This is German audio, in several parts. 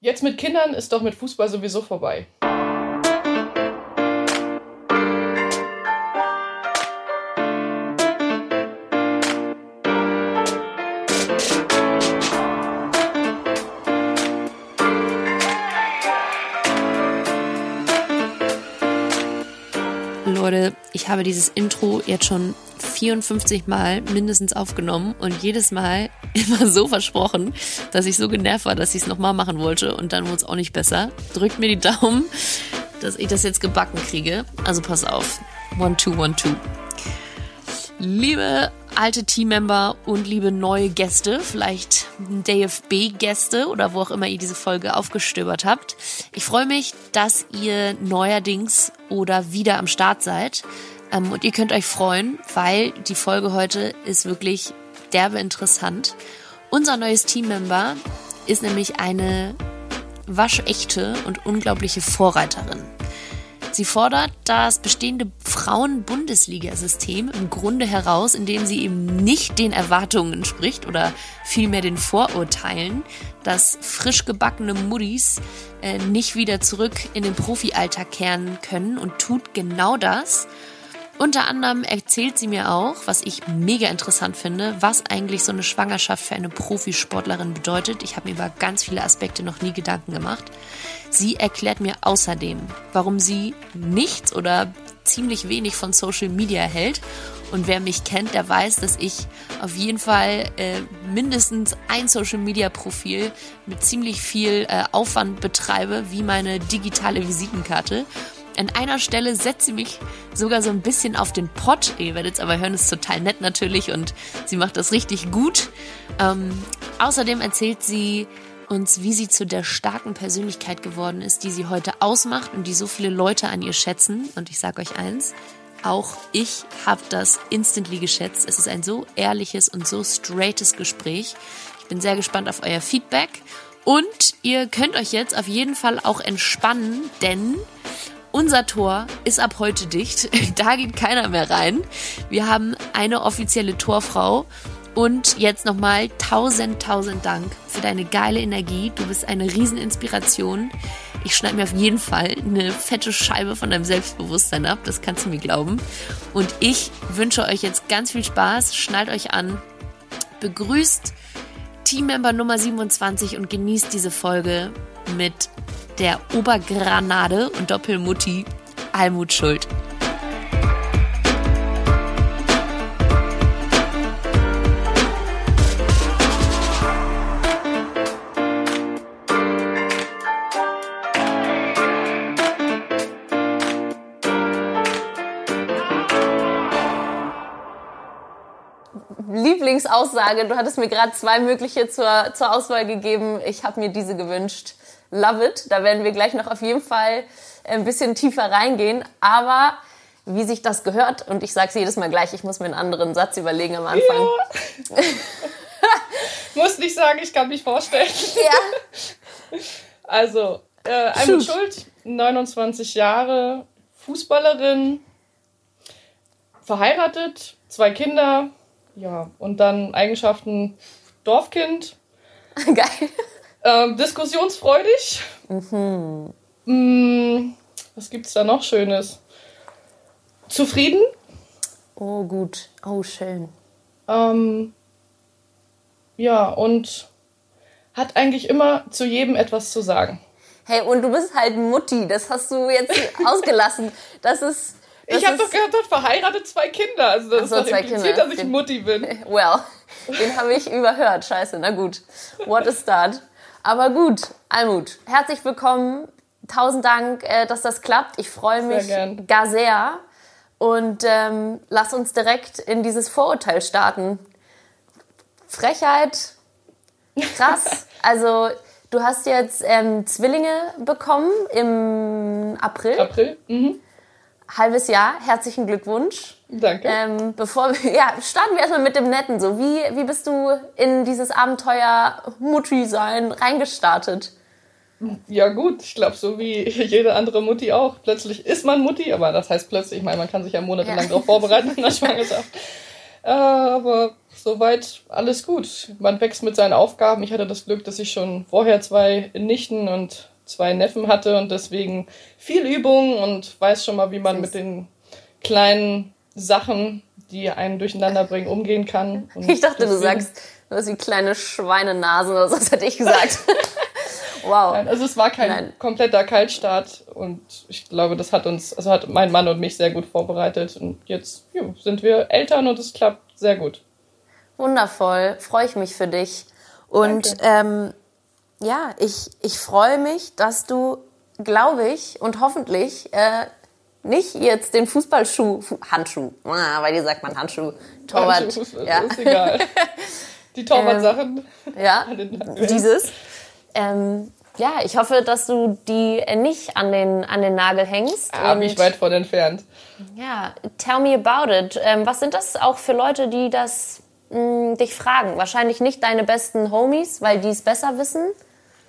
Jetzt mit Kindern ist doch mit Fußball sowieso vorbei. Ich habe dieses Intro jetzt schon 54 Mal mindestens aufgenommen und jedes Mal immer so versprochen, dass ich so genervt war, dass ich es nochmal machen wollte und dann wurde es auch nicht besser. Drückt mir die Daumen, dass ich das jetzt gebacken kriege. Also pass auf. One, two, one, two. Liebe alte Teammember und liebe neue Gäste, vielleicht DFB-Gäste oder wo auch immer ihr diese Folge aufgestöbert habt. Ich freue mich, dass ihr neuerdings oder wieder am Start seid. Ähm, und ihr könnt euch freuen, weil die Folge heute ist wirklich derbe interessant. Unser neues Teammember ist nämlich eine waschechte und unglaubliche Vorreiterin. Sie fordert das bestehende Frauen-Bundesliga-System im Grunde heraus, indem sie eben nicht den Erwartungen entspricht oder vielmehr den Vorurteilen, dass frisch gebackene Muddis äh, nicht wieder zurück in den Profi-Alltag kehren können und tut genau das. Unter anderem erzählt sie mir auch, was ich mega interessant finde, was eigentlich so eine Schwangerschaft für eine Profisportlerin bedeutet. Ich habe mir über ganz viele Aspekte noch nie Gedanken gemacht. Sie erklärt mir außerdem, warum sie nichts oder ziemlich wenig von Social Media hält. Und wer mich kennt, der weiß, dass ich auf jeden Fall äh, mindestens ein Social Media Profil mit ziemlich viel äh, Aufwand betreibe, wie meine digitale Visitenkarte. An einer Stelle setzt sie mich sogar so ein bisschen auf den Pott. Ihr werdet es aber hören, ist total nett natürlich und sie macht das richtig gut. Ähm, außerdem erzählt sie uns, wie sie zu der starken Persönlichkeit geworden ist, die sie heute ausmacht und die so viele Leute an ihr schätzen. Und ich sage euch eins, auch ich habe das instantly geschätzt. Es ist ein so ehrliches und so straightes Gespräch. Ich bin sehr gespannt auf euer Feedback. Und ihr könnt euch jetzt auf jeden Fall auch entspannen, denn unser Tor ist ab heute dicht. Da geht keiner mehr rein. Wir haben eine offizielle Torfrau. Und jetzt nochmal tausend, tausend Dank für deine geile Energie. Du bist eine Rieseninspiration. Ich schneide mir auf jeden Fall eine fette Scheibe von deinem Selbstbewusstsein ab. Das kannst du mir glauben. Und ich wünsche euch jetzt ganz viel Spaß. Schnallt euch an. Begrüßt Teammember Nummer 27 und genießt diese Folge mit der Obergranade und Doppelmutti Almut Schuld. Lieblingsaussage. Du hattest mir gerade zwei mögliche zur, zur Auswahl gegeben. Ich habe mir diese gewünscht. Love it. Da werden wir gleich noch auf jeden Fall ein bisschen tiefer reingehen. Aber wie sich das gehört, und ich sage es jedes Mal gleich, ich muss mir einen anderen Satz überlegen am Anfang. Ja. muss nicht sagen, ich kann mich vorstellen. Ja. Also, äh, Almut Schuld, 29 Jahre, Fußballerin, verheiratet, zwei Kinder, ja, und dann Eigenschaften Dorfkind. Geil. Ähm, diskussionsfreudig. Mhm. Mm, was gibt's da noch Schönes? Zufrieden. Oh, gut. Oh, schön. Ähm, ja, und hat eigentlich immer zu jedem etwas zu sagen. Hey, und du bist halt Mutti, das hast du jetzt ausgelassen. Das ist. Das ich habe doch gehört, verheiratet zwei Kinder. Also das so, ist doch impliziert, Kinder. dass ich Mutti bin. Well, den habe ich überhört. Scheiße, na gut. What a start. Aber gut, Almut, herzlich willkommen. Tausend Dank, äh, dass das klappt. Ich freue mich sehr gar sehr. Und ähm, lass uns direkt in dieses Vorurteil starten. Frechheit, krass. also du hast jetzt ähm, Zwillinge bekommen im April. April. Mhm halbes Jahr. Herzlichen Glückwunsch. Danke. Ähm, bevor wir, ja, starten wir erstmal mit dem Netten. So, wie, wie bist du in dieses Abenteuer Mutti sein reingestartet? Ja gut, ich glaube so wie jede andere Mutti auch. Plötzlich ist man Mutti, aber das heißt plötzlich, ich meine, man kann sich ja monatelang ja. darauf vorbereiten in der Schwangerschaft. Äh, aber soweit alles gut. Man wächst mit seinen Aufgaben. Ich hatte das Glück, dass ich schon vorher zwei Nichten und zwei Neffen hatte und deswegen viel Übung und weiß schon mal, wie man mit den kleinen Sachen, die einen durcheinander bringen, umgehen kann. Ich dachte, du sagst, du hast wie kleine Schweinenasen oder so, das hätte ich gesagt. wow. Nein, also es war kein Nein. kompletter Kaltstart und ich glaube, das hat uns, also hat mein Mann und mich sehr gut vorbereitet und jetzt ja, sind wir Eltern und es klappt sehr gut. Wundervoll, freue ich mich für dich. Und ähm, ja, ich, ich freue mich, dass du, glaube ich, und hoffentlich äh, nicht jetzt den Fußballschuh, Handschuh, ah, weil dir sagt man Handschuh, Torwart. Handschuh, ja. ist egal. Die Torwart-Sachen. Ähm, ja, dieses. Ähm, ja, ich hoffe, dass du die nicht an den, an den Nagel hängst. Ah, bin ich weit von entfernt. Ja, tell me about it. Ähm, was sind das auch für Leute, die das mh, mm, dich fragen? Wahrscheinlich nicht deine besten Homies, weil die es besser wissen.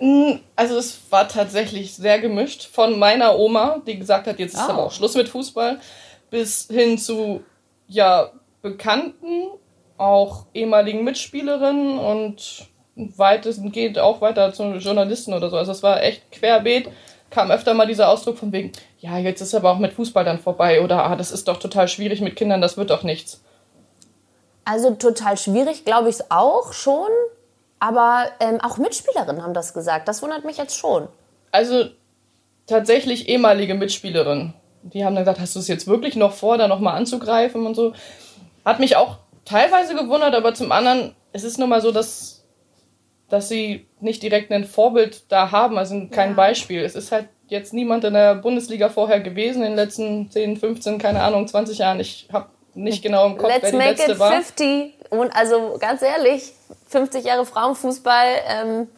Mm, also es war tatsächlich sehr gemischt. Von meiner Oma, die gesagt hat, jetzt ist oh. aber auch Schluss mit Fußball, bis hin zu ja Bekannten, auch ehemaligen Mitspielerinnen und weitestgehend geht auch weiter zu Journalisten oder so. Also es war echt querbeet. Kam öfter mal dieser Ausdruck von wegen, ja, jetzt ist aber auch mit Fußball dann vorbei oder ah, das ist doch total schwierig mit Kindern, das wird doch nichts. Also total schwierig, glaube ich es auch schon. Aber ähm, auch Mitspielerinnen haben das gesagt. Das wundert mich jetzt schon. Also tatsächlich ehemalige Mitspielerinnen. Die haben dann gesagt, hast du es jetzt wirklich noch vor, da nochmal anzugreifen und so. Hat mich auch teilweise gewundert, aber zum anderen, es ist nun mal so, dass, dass sie nicht direkt ein Vorbild da haben, also kein ja. Beispiel. Es ist halt jetzt niemand in der Bundesliga vorher gewesen in den letzten 10, 15, keine Ahnung, 20 Jahren. Ich habe nicht genau im Kopf, Let's wer die make letzte it 50. war. Und also ganz ehrlich, 50 Jahre Frauenfußball, ähm,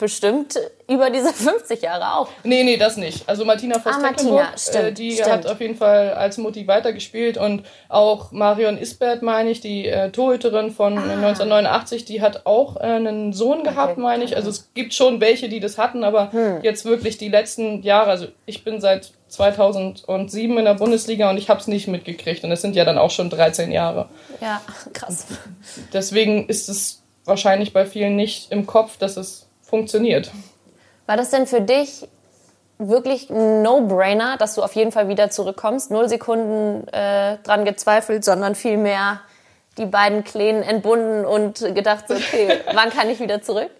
bestimmt über diese 50 Jahre auch. Nee, nee, das nicht. Also Martina Voss ah, Martina, stimmt, äh, die stimmt. hat auf jeden Fall als Mutti weitergespielt und auch Marion Isbert, meine ich, die äh, Torhüterin von ah. 1989, die hat auch äh, einen Sohn gehabt, okay. meine ich. Also es gibt schon welche, die das hatten, aber hm. jetzt wirklich die letzten Jahre, also ich bin seit 2007 in der Bundesliga und ich habe es nicht mitgekriegt und es sind ja dann auch schon 13 Jahre. Ja, krass. Deswegen ist es wahrscheinlich bei vielen nicht im Kopf, dass es funktioniert. War das denn für dich wirklich ein No-Brainer, dass du auf jeden Fall wieder zurückkommst? Null Sekunden äh, dran gezweifelt, sondern vielmehr die beiden Kleinen entbunden und gedacht, so, okay, wann kann ich wieder zurück?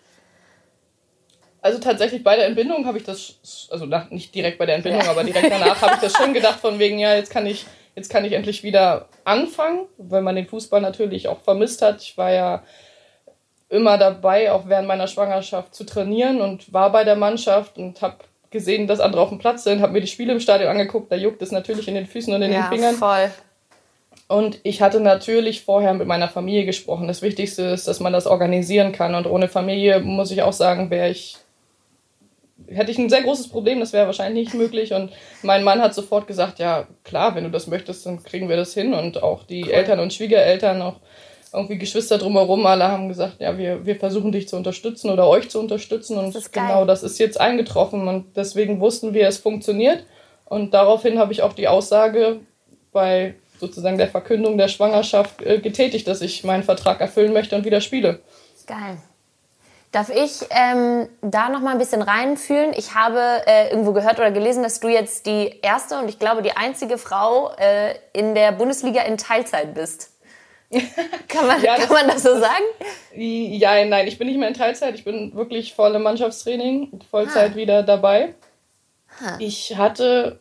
Also tatsächlich bei der Entbindung habe ich das, also nach, nicht direkt bei der Entbindung, ja. aber direkt danach habe ich das schon gedacht von wegen, ja, jetzt kann ich, jetzt kann ich endlich wieder anfangen, weil man den Fußball natürlich auch vermisst hat. Ich war ja immer dabei, auch während meiner Schwangerschaft zu trainieren und war bei der Mannschaft und habe gesehen, dass andere auf dem Platz sind, habe mir die Spiele im Stadion angeguckt, da juckt es natürlich in den Füßen und in ja, den Fingern. Voll. Und ich hatte natürlich vorher mit meiner Familie gesprochen. Das Wichtigste ist, dass man das organisieren kann. Und ohne Familie muss ich auch sagen, wäre ich hätte ich ein sehr großes Problem, das wäre wahrscheinlich nicht möglich. Und mein Mann hat sofort gesagt, ja klar, wenn du das möchtest, dann kriegen wir das hin. Und auch die cool. Eltern und Schwiegereltern, auch irgendwie Geschwister drumherum, alle haben gesagt, ja, wir, wir versuchen dich zu unterstützen oder euch zu unterstützen. Und das genau das ist jetzt eingetroffen. Und deswegen wussten wir, es funktioniert. Und daraufhin habe ich auch die Aussage bei sozusagen der Verkündung der Schwangerschaft äh, getätigt, dass ich meinen Vertrag erfüllen möchte und wieder spiele. Geil. Darf ich ähm, da noch mal ein bisschen reinfühlen? Ich habe äh, irgendwo gehört oder gelesen, dass du jetzt die erste und ich glaube die einzige Frau äh, in der Bundesliga in Teilzeit bist. kann man, ja, kann das, man das so sagen? Ja, nein, ich bin nicht mehr in Teilzeit. Ich bin wirklich voll im Mannschaftstraining, Vollzeit ha. wieder dabei. Ha. Ich hatte,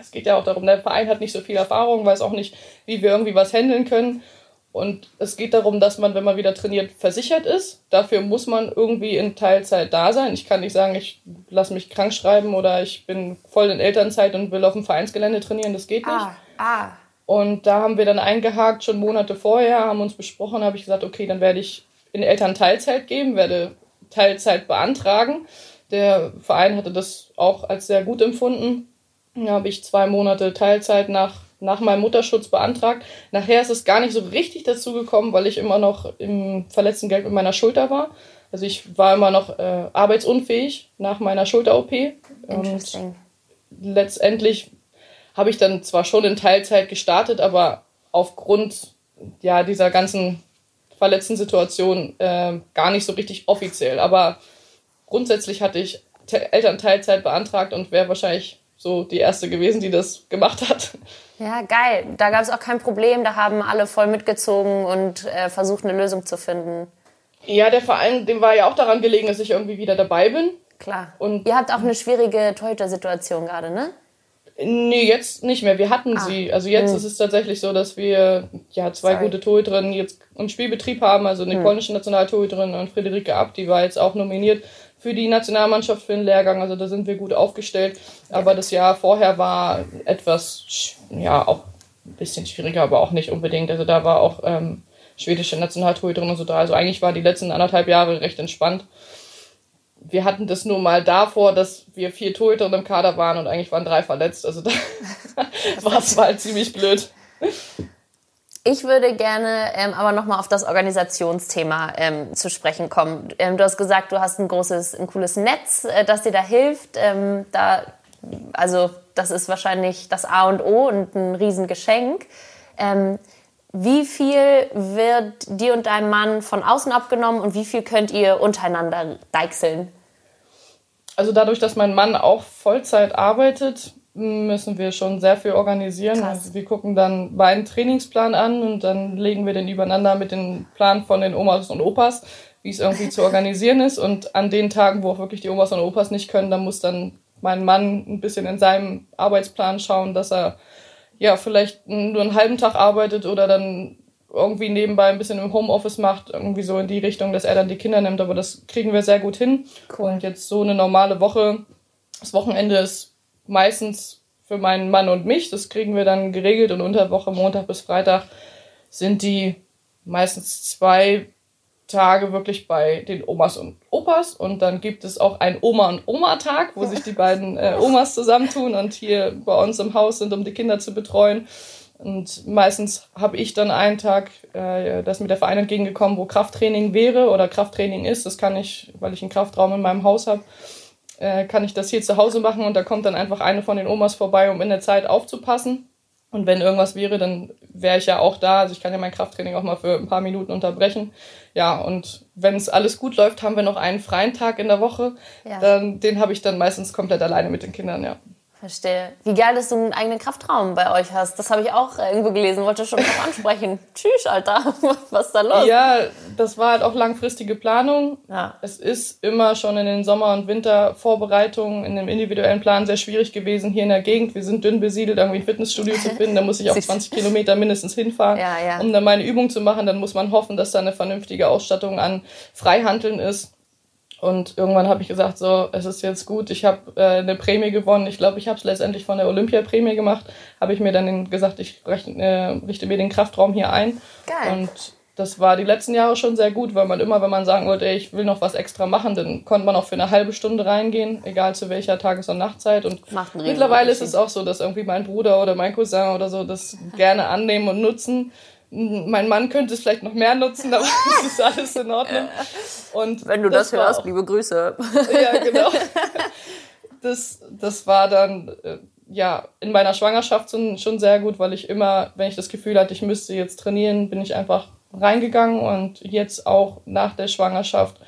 es geht ja auch darum, der Verein hat nicht so viel Erfahrung, weiß auch nicht, wie wir irgendwie was handeln können. Und es geht darum, dass man, wenn man wieder trainiert, versichert ist. Dafür muss man irgendwie in Teilzeit da sein. Ich kann nicht sagen, ich lasse mich krank schreiben oder ich bin voll in Elternzeit und will auf dem Vereinsgelände trainieren. Das geht nicht. Ah, ah. Und da haben wir dann eingehakt, schon Monate vorher, haben uns besprochen, habe ich gesagt, okay, dann werde ich in Elternteilzeit geben, werde Teilzeit beantragen. Der Verein hatte das auch als sehr gut empfunden. Da habe ich zwei Monate Teilzeit nach nach meinem Mutterschutz beantragt. Nachher ist es gar nicht so richtig dazu gekommen, weil ich immer noch im verletzten Geld mit meiner Schulter war. Also ich war immer noch äh, arbeitsunfähig nach meiner Schulter-OP. Und letztendlich habe ich dann zwar schon in Teilzeit gestartet, aber aufgrund ja, dieser ganzen verletzten Situation äh, gar nicht so richtig offiziell. Aber grundsätzlich hatte ich Elternteilzeit beantragt und wäre wahrscheinlich so die erste gewesen, die das gemacht hat. Ja, geil. Da gab es auch kein Problem. Da haben alle voll mitgezogen und äh, versucht, eine Lösung zu finden. Ja, der Verein, dem war ja auch daran gelegen, dass ich irgendwie wieder dabei bin. Klar. Und Ihr habt auch eine schwierige Torhüter-Situation gerade, ne? Nee, jetzt nicht mehr. Wir hatten ah. sie. Also jetzt hm. ist es tatsächlich so, dass wir ja zwei Sorry. gute Torhüterinnen jetzt im Spielbetrieb haben. Also eine hm. polnische Nationaltorhüterin und Friederike Abt, die war jetzt auch nominiert für die Nationalmannschaft für den Lehrgang. Also da sind wir gut aufgestellt. Aber das Jahr vorher war etwas, ja, auch ein bisschen schwieriger, aber auch nicht unbedingt. Also da war auch ähm, schwedische Nationaltorhüterin und so da. Also eigentlich waren die letzten anderthalb Jahre recht entspannt wir hatten das nur mal davor, dass wir vier Torhüter im Kader waren und eigentlich waren drei verletzt. Also da war es mal ziemlich blöd. Ich würde gerne ähm, aber nochmal auf das Organisationsthema ähm, zu sprechen kommen. Ähm, du hast gesagt, du hast ein großes, ein cooles Netz, äh, das dir da hilft. Ähm, da, also das ist wahrscheinlich das A und O und ein Riesengeschenk. Ähm, wie viel wird dir und deinem Mann von außen abgenommen und wie viel könnt ihr untereinander deichseln? Also dadurch, dass mein Mann auch Vollzeit arbeitet, müssen wir schon sehr viel organisieren. Also wir gucken dann meinen Trainingsplan an und dann legen wir den übereinander mit dem Plan von den Omas und Opas, wie es irgendwie zu organisieren ist. Und an den Tagen, wo auch wirklich die Omas und Opas nicht können, dann muss dann mein Mann ein bisschen in seinem Arbeitsplan schauen, dass er ja, vielleicht nur einen halben Tag arbeitet oder dann irgendwie nebenbei ein bisschen im Homeoffice macht, irgendwie so in die Richtung, dass er dann die Kinder nimmt, aber das kriegen wir sehr gut hin. Cool. Und jetzt so eine normale Woche, das Wochenende ist meistens für meinen Mann und mich, das kriegen wir dann geregelt und unter Woche, Montag bis Freitag, sind die meistens zwei Tage wirklich bei den Omas und Opas und dann gibt es auch einen Oma- und Oma-Tag, wo sich die beiden äh, Omas zusammentun und hier bei uns im Haus sind, um die Kinder zu betreuen. Und meistens habe ich dann einen Tag, äh, das mit der Verein entgegengekommen, wo Krafttraining wäre oder Krafttraining ist. Das kann ich, weil ich einen Kraftraum in meinem Haus habe, äh, kann ich das hier zu Hause machen und da kommt dann einfach eine von den Omas vorbei, um in der Zeit aufzupassen. Und wenn irgendwas wäre, dann wäre ich ja auch da. Also ich kann ja mein Krafttraining auch mal für ein paar Minuten unterbrechen. Ja, und wenn es alles gut läuft, haben wir noch einen freien Tag in der Woche. Ja. Dann, den habe ich dann meistens komplett alleine mit den Kindern, ja. Verstehe. Wie geil, dass du einen eigenen Kraftraum bei euch hast. Das habe ich auch irgendwo gelesen, wollte schon noch ansprechen. Tschüss, Alter. Was ist da los? Ja, das war halt auch langfristige Planung. Ja. Es ist immer schon in den Sommer- und Wintervorbereitungen in dem individuellen Plan sehr schwierig gewesen hier in der Gegend. Wir sind dünn besiedelt, irgendwie ein Fitnessstudio zu finden. Da muss ich auch 20 Kilometer mindestens hinfahren, ja, ja. um dann meine Übung zu machen. Dann muss man hoffen, dass da eine vernünftige Ausstattung an Freihandeln ist. Und irgendwann habe ich gesagt, so, es ist jetzt gut, ich habe äh, eine Prämie gewonnen. Ich glaube, ich habe es letztendlich von der Olympiaprämie gemacht. Habe ich mir dann gesagt, ich rechne, äh, richte mir den Kraftraum hier ein. Geil. Und das war die letzten Jahre schon sehr gut, weil man immer, wenn man sagen wollte, ey, ich will noch was extra machen, dann konnte man auch für eine halbe Stunde reingehen, egal zu welcher Tages- und Nachtzeit. Und mittlerweile ist es auch so, dass irgendwie mein Bruder oder mein Cousin oder so das gerne annehmen und nutzen mein Mann könnte es vielleicht noch mehr nutzen, aber es ist alles in Ordnung. Und Wenn du das, das hörst, auch, liebe Grüße. Ja, genau. Das, das war dann äh, ja in meiner Schwangerschaft schon sehr gut, weil ich immer, wenn ich das Gefühl hatte, ich müsste jetzt trainieren, bin ich einfach reingegangen und jetzt auch nach der Schwangerschaft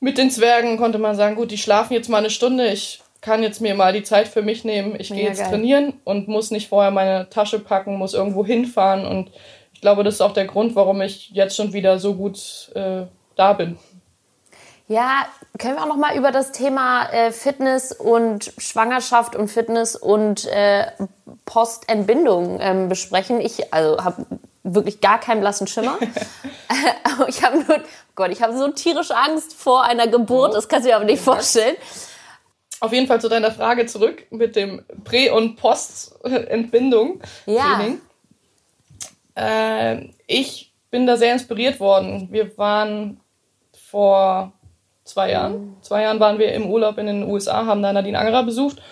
mit den Zwergen konnte man sagen, gut, die schlafen jetzt mal eine Stunde, ich kann jetzt mir mal die Zeit für mich nehmen, ich gehe jetzt geil. trainieren und muss nicht vorher meine Tasche packen, muss irgendwo hinfahren und ich glaube, das ist auch der Grund, warum ich jetzt schon wieder so gut äh, da bin. Ja, können wir auch noch mal über das Thema äh, Fitness und Schwangerschaft und Fitness und äh, Postentbindung ähm, besprechen. Ich also habe wirklich gar keinen blassen Schimmer. ich habe nur, Gott, ich habe so tierische Angst vor einer Geburt. Das kannst du dir aber nicht vorstellen. Auf jeden Fall zu deiner Frage zurück mit dem Prä- und Postentbindung. Ja. Training. Äh, ich bin da sehr inspiriert worden. Wir waren vor zwei Jahren, zwei Jahren waren wir im Urlaub in den USA, haben da Nadine Angerer besucht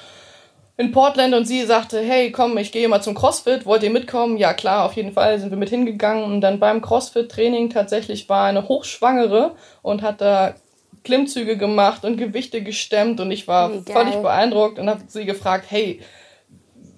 in Portland und sie sagte, hey, komm, ich gehe mal zum CrossFit, wollt ihr mitkommen? Ja, klar, auf jeden Fall sind wir mit hingegangen und dann beim CrossFit-Training tatsächlich war eine Hochschwangere und hat da Klimmzüge gemacht und Gewichte gestemmt und ich war völlig beeindruckt und habe sie gefragt, hey,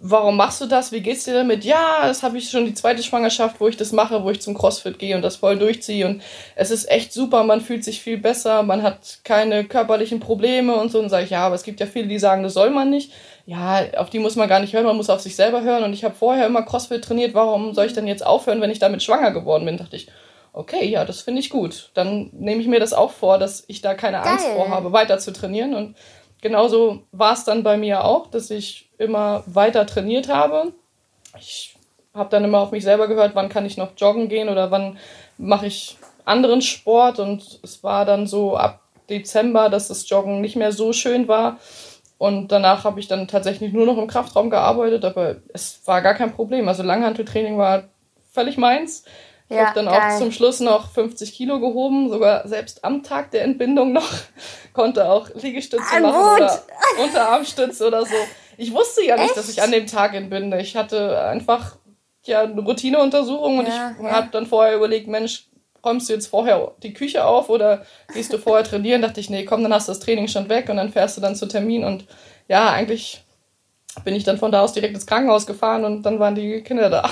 warum machst du das? Wie geht's dir damit? Ja, das habe ich schon die zweite Schwangerschaft, wo ich das mache, wo ich zum CrossFit gehe und das voll durchziehe. Und es ist echt super, man fühlt sich viel besser, man hat keine körperlichen Probleme und so. Und sage ich, ja, aber es gibt ja viele, die sagen, das soll man nicht. Ja, auf die muss man gar nicht hören, man muss auf sich selber hören. Und ich habe vorher immer CrossFit trainiert, warum soll ich denn jetzt aufhören, wenn ich damit schwanger geworden bin? Dachte ich, okay, ja, das finde ich gut. Dann nehme ich mir das auch vor, dass ich da keine Geil. Angst vor habe, weiter zu trainieren. Und genauso war es dann bei mir auch, dass ich immer weiter trainiert habe. Ich habe dann immer auf mich selber gehört, wann kann ich noch joggen gehen oder wann mache ich anderen Sport. Und es war dann so ab Dezember, dass das Joggen nicht mehr so schön war. Und danach habe ich dann tatsächlich nur noch im Kraftraum gearbeitet, aber es war gar kein Problem. Also Langhanteltraining war völlig meins. Ich ja, habe dann geil. auch zum Schluss noch 50 Kilo gehoben, sogar selbst am Tag der Entbindung noch. Konnte auch Liegestütze Ein machen Wut. oder Unterarmstütze oder so. Ich wusste ja nicht, Echt? dass ich an dem Tag entbinde. Ich hatte einfach ja eine Routineuntersuchung und ja, ich ja. habe dann vorher überlegt, Mensch, räumst du jetzt vorher die Küche auf oder gehst du vorher trainieren? Dachte ich, nee, komm, dann hast du das Training schon weg und dann fährst du dann zu Termin und ja, eigentlich bin ich dann von da aus direkt ins Krankenhaus gefahren und dann waren die Kinder da.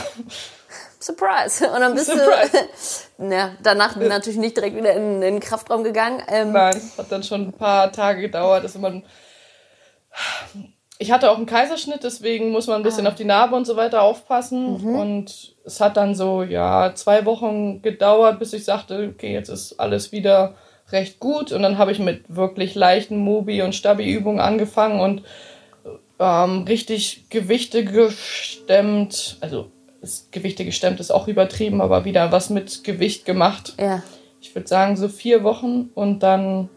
Surprise. Und dann bist Surprise. du ja, danach natürlich nicht direkt wieder in, in den Kraftraum gegangen. Ähm, Nein, hat dann schon ein paar Tage gedauert. Dass man ich hatte auch einen Kaiserschnitt, deswegen muss man ein bisschen ah. auf die Narbe und so weiter aufpassen. Mhm. Und es hat dann so, ja, zwei Wochen gedauert, bis ich sagte, okay, jetzt ist alles wieder recht gut. Und dann habe ich mit wirklich leichten Mobi- und Stabi-Übungen angefangen und ähm, richtig Gewichte gestemmt, also Gewichte gestemmt ist auch übertrieben, aber wieder was mit Gewicht gemacht. Ja. Ich würde sagen so vier Wochen und dann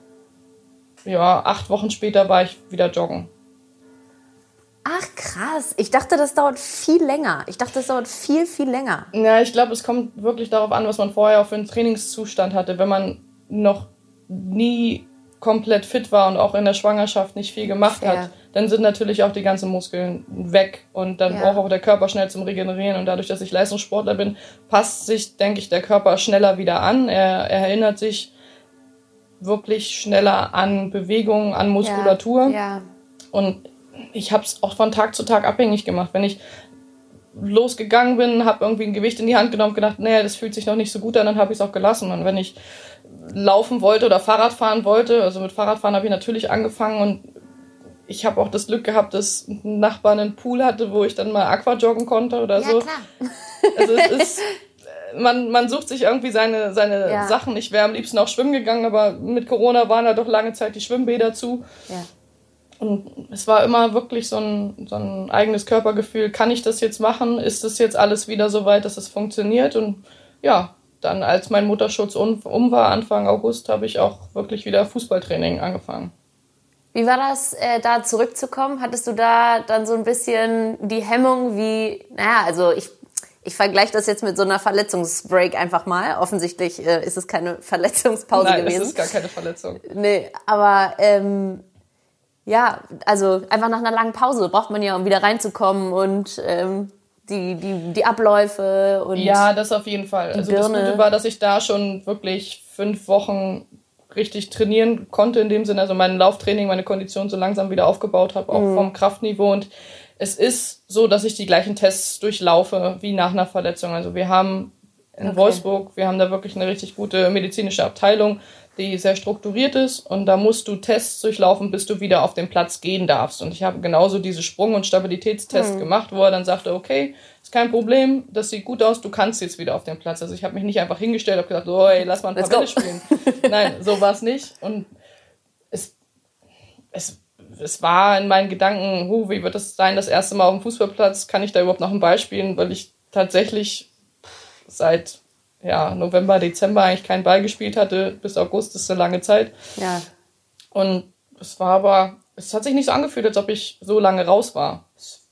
ja acht Wochen später war ich wieder joggen. Ach krass, ich dachte, das dauert viel länger. Ich dachte, das dauert viel, viel länger. Ja, ich glaube, es kommt wirklich darauf an, was man vorher auch für einen Trainingszustand hatte. Wenn man noch nie komplett fit war und auch in der Schwangerschaft nicht viel gemacht Fair. hat, dann sind natürlich auch die ganzen Muskeln weg und dann ja. braucht auch der Körper schnell zum Regenerieren. Und dadurch, dass ich Leistungssportler bin, passt sich, denke ich, der Körper schneller wieder an. Er, er erinnert sich wirklich schneller an Bewegungen, an Muskulatur. Ja. ja. Und ich habe es auch von Tag zu Tag abhängig gemacht. Wenn ich losgegangen bin, habe irgendwie ein Gewicht in die Hand genommen, gedacht, nee, das fühlt sich noch nicht so gut an, dann habe ich es auch gelassen. Und wenn ich laufen wollte oder Fahrrad fahren wollte, also mit Fahrradfahren habe ich natürlich angefangen und ich habe auch das Glück gehabt, dass ein Nachbar einen Pool hatte, wo ich dann mal Aquajoggen konnte oder ja, so. Klar. Also es ist, man, man sucht sich irgendwie seine, seine ja. Sachen. Ich wäre am liebsten auch schwimmen gegangen, aber mit Corona waren da doch lange Zeit die Schwimmbäder zu. Ja. Und es war immer wirklich so ein, so ein eigenes Körpergefühl. Kann ich das jetzt machen? Ist das jetzt alles wieder so weit, dass es funktioniert? Und ja, dann, als mein Mutterschutz um, um war, Anfang August, habe ich auch wirklich wieder Fußballtraining angefangen. Wie war das, äh, da zurückzukommen? Hattest du da dann so ein bisschen die Hemmung wie, naja, also ich, ich vergleiche das jetzt mit so einer Verletzungsbreak einfach mal. Offensichtlich äh, ist es keine Verletzungspause Nein, gewesen. Nein, es ist gar keine Verletzung. Nee, aber ähm, ja, also einfach nach einer langen Pause braucht man ja, um wieder reinzukommen und ähm, die, die, die Abläufe und. Ja, das auf jeden Fall. Also Birne. das Gute war, dass ich da schon wirklich fünf Wochen richtig trainieren konnte, in dem Sinne, also mein Lauftraining, meine Kondition so langsam wieder aufgebaut habe, auch mhm. vom Kraftniveau. Und es ist so, dass ich die gleichen Tests durchlaufe wie nach einer Verletzung. Also wir haben in okay. Wolfsburg, wir haben da wirklich eine richtig gute medizinische Abteilung, die sehr strukturiert ist und da musst du Tests durchlaufen, bis du wieder auf den Platz gehen darfst. Und ich habe genauso diese Sprung- und Stabilitätstests mhm. gemacht, wo er dann sagte, okay, ist kein Problem, das sieht gut aus, du kannst jetzt wieder auf den Platz. Also ich habe mich nicht einfach hingestellt, habe gesagt, oh, ey, lass mal ein paar Bälle spielen. Nein, so war es nicht. Und es, es, es war in meinen Gedanken, huh, wie wird das sein, das erste Mal auf dem Fußballplatz? Kann ich da überhaupt noch ein Ball spielen? Weil ich tatsächlich seit ja, November, Dezember eigentlich keinen Ball gespielt hatte, bis August ist eine lange Zeit. Ja. Und es war aber, es hat sich nicht so angefühlt, als ob ich so lange raus war. Es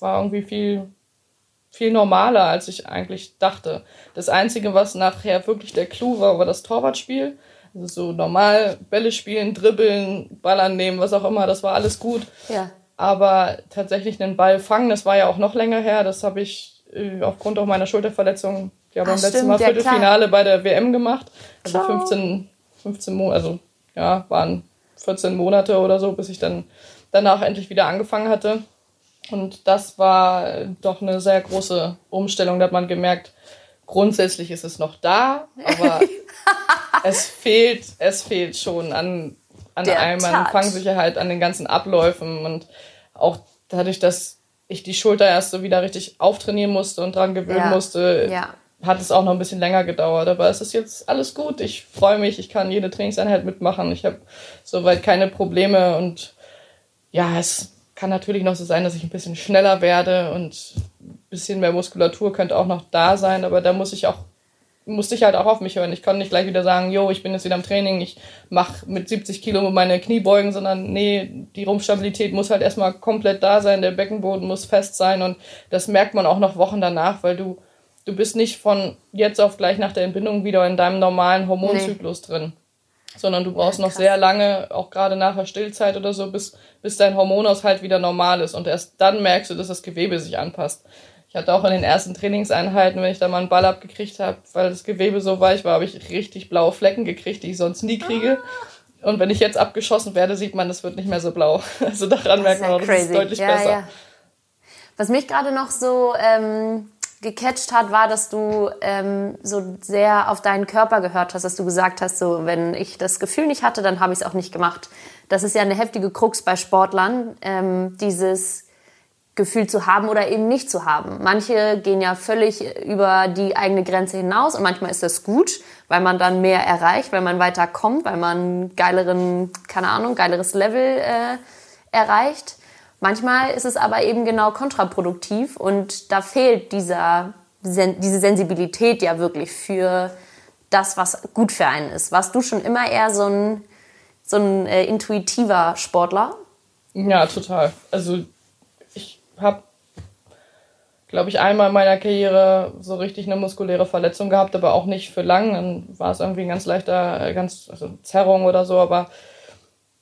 war irgendwie viel, viel normaler, als ich eigentlich dachte. Das Einzige, was nachher wirklich der Clou war, war das Torwartspiel. Also so normal Bälle spielen, dribbeln, Ball annehmen, was auch immer, das war alles gut. Ja. Aber tatsächlich einen Ball fangen, das war ja auch noch länger her. Das habe ich äh, aufgrund auch meiner Schulterverletzung die haben beim letzten Mal Viertelfinale ja, bei der WM gemacht. Also Ciao. 15, 15 Monate, also ja, waren 14 Monate oder so, bis ich dann danach endlich wieder angefangen hatte. Und das war doch eine sehr große Umstellung. Da hat man gemerkt, grundsätzlich ist es noch da, aber es fehlt, es fehlt schon an, an einem, an Fangsicherheit, an den ganzen Abläufen und auch dadurch, dass ich die Schulter erst so wieder richtig auftrainieren musste und dran gewöhnen ja. musste, ja. Hat es auch noch ein bisschen länger gedauert. Aber es ist jetzt alles gut. Ich freue mich, ich kann jede Trainingseinheit mitmachen. Ich habe soweit keine Probleme und ja, es kann natürlich noch so sein, dass ich ein bisschen schneller werde und ein bisschen mehr Muskulatur könnte auch noch da sein, aber da muss ich auch musste ich halt auch auf mich hören. Ich konnte nicht gleich wieder sagen, jo, ich bin jetzt wieder im Training, ich mache mit 70 Kilo meine Kniebeugen, sondern nee, die Rumpfstabilität muss halt erstmal komplett da sein, der Beckenboden muss fest sein und das merkt man auch noch Wochen danach, weil du, du bist nicht von jetzt auf gleich nach der Entbindung wieder in deinem normalen Hormonzyklus nee. drin sondern du brauchst ja, noch sehr lange, auch gerade nach der Stillzeit oder so, bis, bis dein Hormonaushalt wieder normal ist. Und erst dann merkst du, dass das Gewebe sich anpasst. Ich hatte auch in den ersten Trainingseinheiten, wenn ich da mal einen Ball abgekriegt habe, weil das Gewebe so weich war, habe ich richtig blaue Flecken gekriegt, die ich sonst nie kriege. Und wenn ich jetzt abgeschossen werde, sieht man, das wird nicht mehr so blau. Also daran merkt man auch, das ist deutlich ja, besser. Ja. Was mich gerade noch so ähm, gecatcht hat, war, dass du ähm, so sehr auf deinen Körper gehört hast, dass du gesagt hast, so wenn ich das Gefühl nicht hatte, dann habe ich es auch nicht gemacht. Das ist ja eine heftige Krux bei Sportlern, ähm, dieses Gefühl zu haben oder eben nicht zu haben. Manche gehen ja völlig über die eigene Grenze hinaus und manchmal ist das gut, weil man dann mehr erreicht, weil man weiter kommt, weil man geileren, keine Ahnung, geileres Level äh, erreicht. Manchmal ist es aber eben genau kontraproduktiv und da fehlt dieser, diese Sensibilität ja wirklich für das, was gut für einen ist. Warst du schon immer eher so ein, so ein äh, intuitiver Sportler? Ja, total. Also ich habe, glaube ich, einmal in meiner Karriere so richtig eine muskuläre Verletzung gehabt, aber auch nicht für lang. Dann war es irgendwie ein ganz leichter, äh, ganz also Zerrung oder so, aber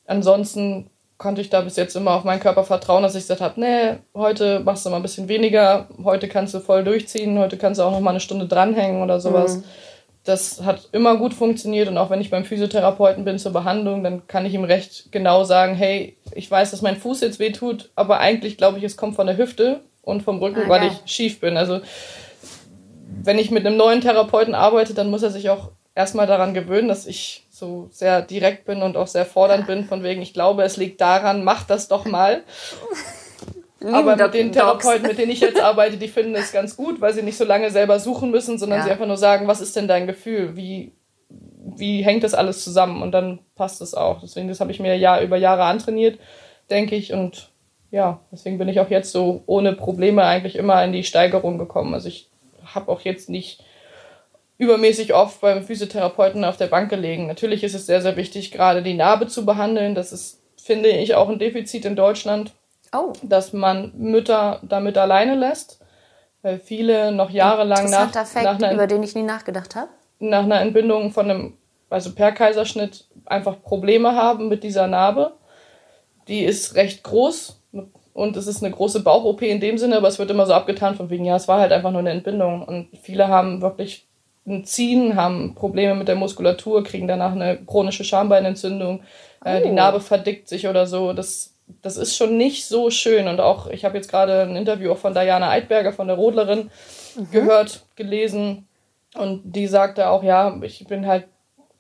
ansonsten konnte ich da bis jetzt immer auf meinen Körper vertrauen, dass ich gesagt habe, nee, heute machst du mal ein bisschen weniger, heute kannst du voll durchziehen, heute kannst du auch noch mal eine Stunde dranhängen oder sowas. Mhm. Das hat immer gut funktioniert und auch wenn ich beim Physiotherapeuten bin zur Behandlung, dann kann ich ihm recht genau sagen, hey, ich weiß, dass mein Fuß jetzt weh tut, aber eigentlich glaube ich, es kommt von der Hüfte und vom Rücken. Ah, weil ich schief bin. Also wenn ich mit einem neuen Therapeuten arbeite, dann muss er sich auch erstmal daran gewöhnen, dass ich so sehr direkt bin und auch sehr fordernd bin, von wegen, ich glaube, es liegt daran, mach das doch mal. Aber mit den Therapeuten, mit denen ich jetzt arbeite, die finden es ganz gut, weil sie nicht so lange selber suchen müssen, sondern ja. sie einfach nur sagen, was ist denn dein Gefühl? Wie, wie hängt das alles zusammen? Und dann passt es auch. Deswegen, das habe ich mir Jahr über Jahre antrainiert, denke ich. Und ja, deswegen bin ich auch jetzt so ohne Probleme eigentlich immer in die Steigerung gekommen. Also ich habe auch jetzt nicht übermäßig oft beim Physiotherapeuten auf der Bank gelegen. Natürlich ist es sehr, sehr wichtig, gerade die Narbe zu behandeln. Das ist, finde ich, auch ein Defizit in Deutschland, oh. dass man Mütter damit alleine lässt, weil viele noch jahrelang nach, Fakt, nach einer, über den ich nie nachgedacht habe. Nach einer Entbindung von einem, also per Kaiserschnitt, einfach Probleme haben mit dieser Narbe. Die ist recht groß und es ist eine große Bauch-OP in dem Sinne, aber es wird immer so abgetan von wegen, ja, es war halt einfach nur eine Entbindung. Und viele haben wirklich Ziehen, haben Probleme mit der Muskulatur, kriegen danach eine chronische Schambeinentzündung, äh, die oh. Narbe verdickt sich oder so. Das, das ist schon nicht so schön. Und auch, ich habe jetzt gerade ein Interview auch von Diana Eidberger, von der Rodlerin, mhm. gehört, gelesen. Und die sagte auch, ja, ich bin halt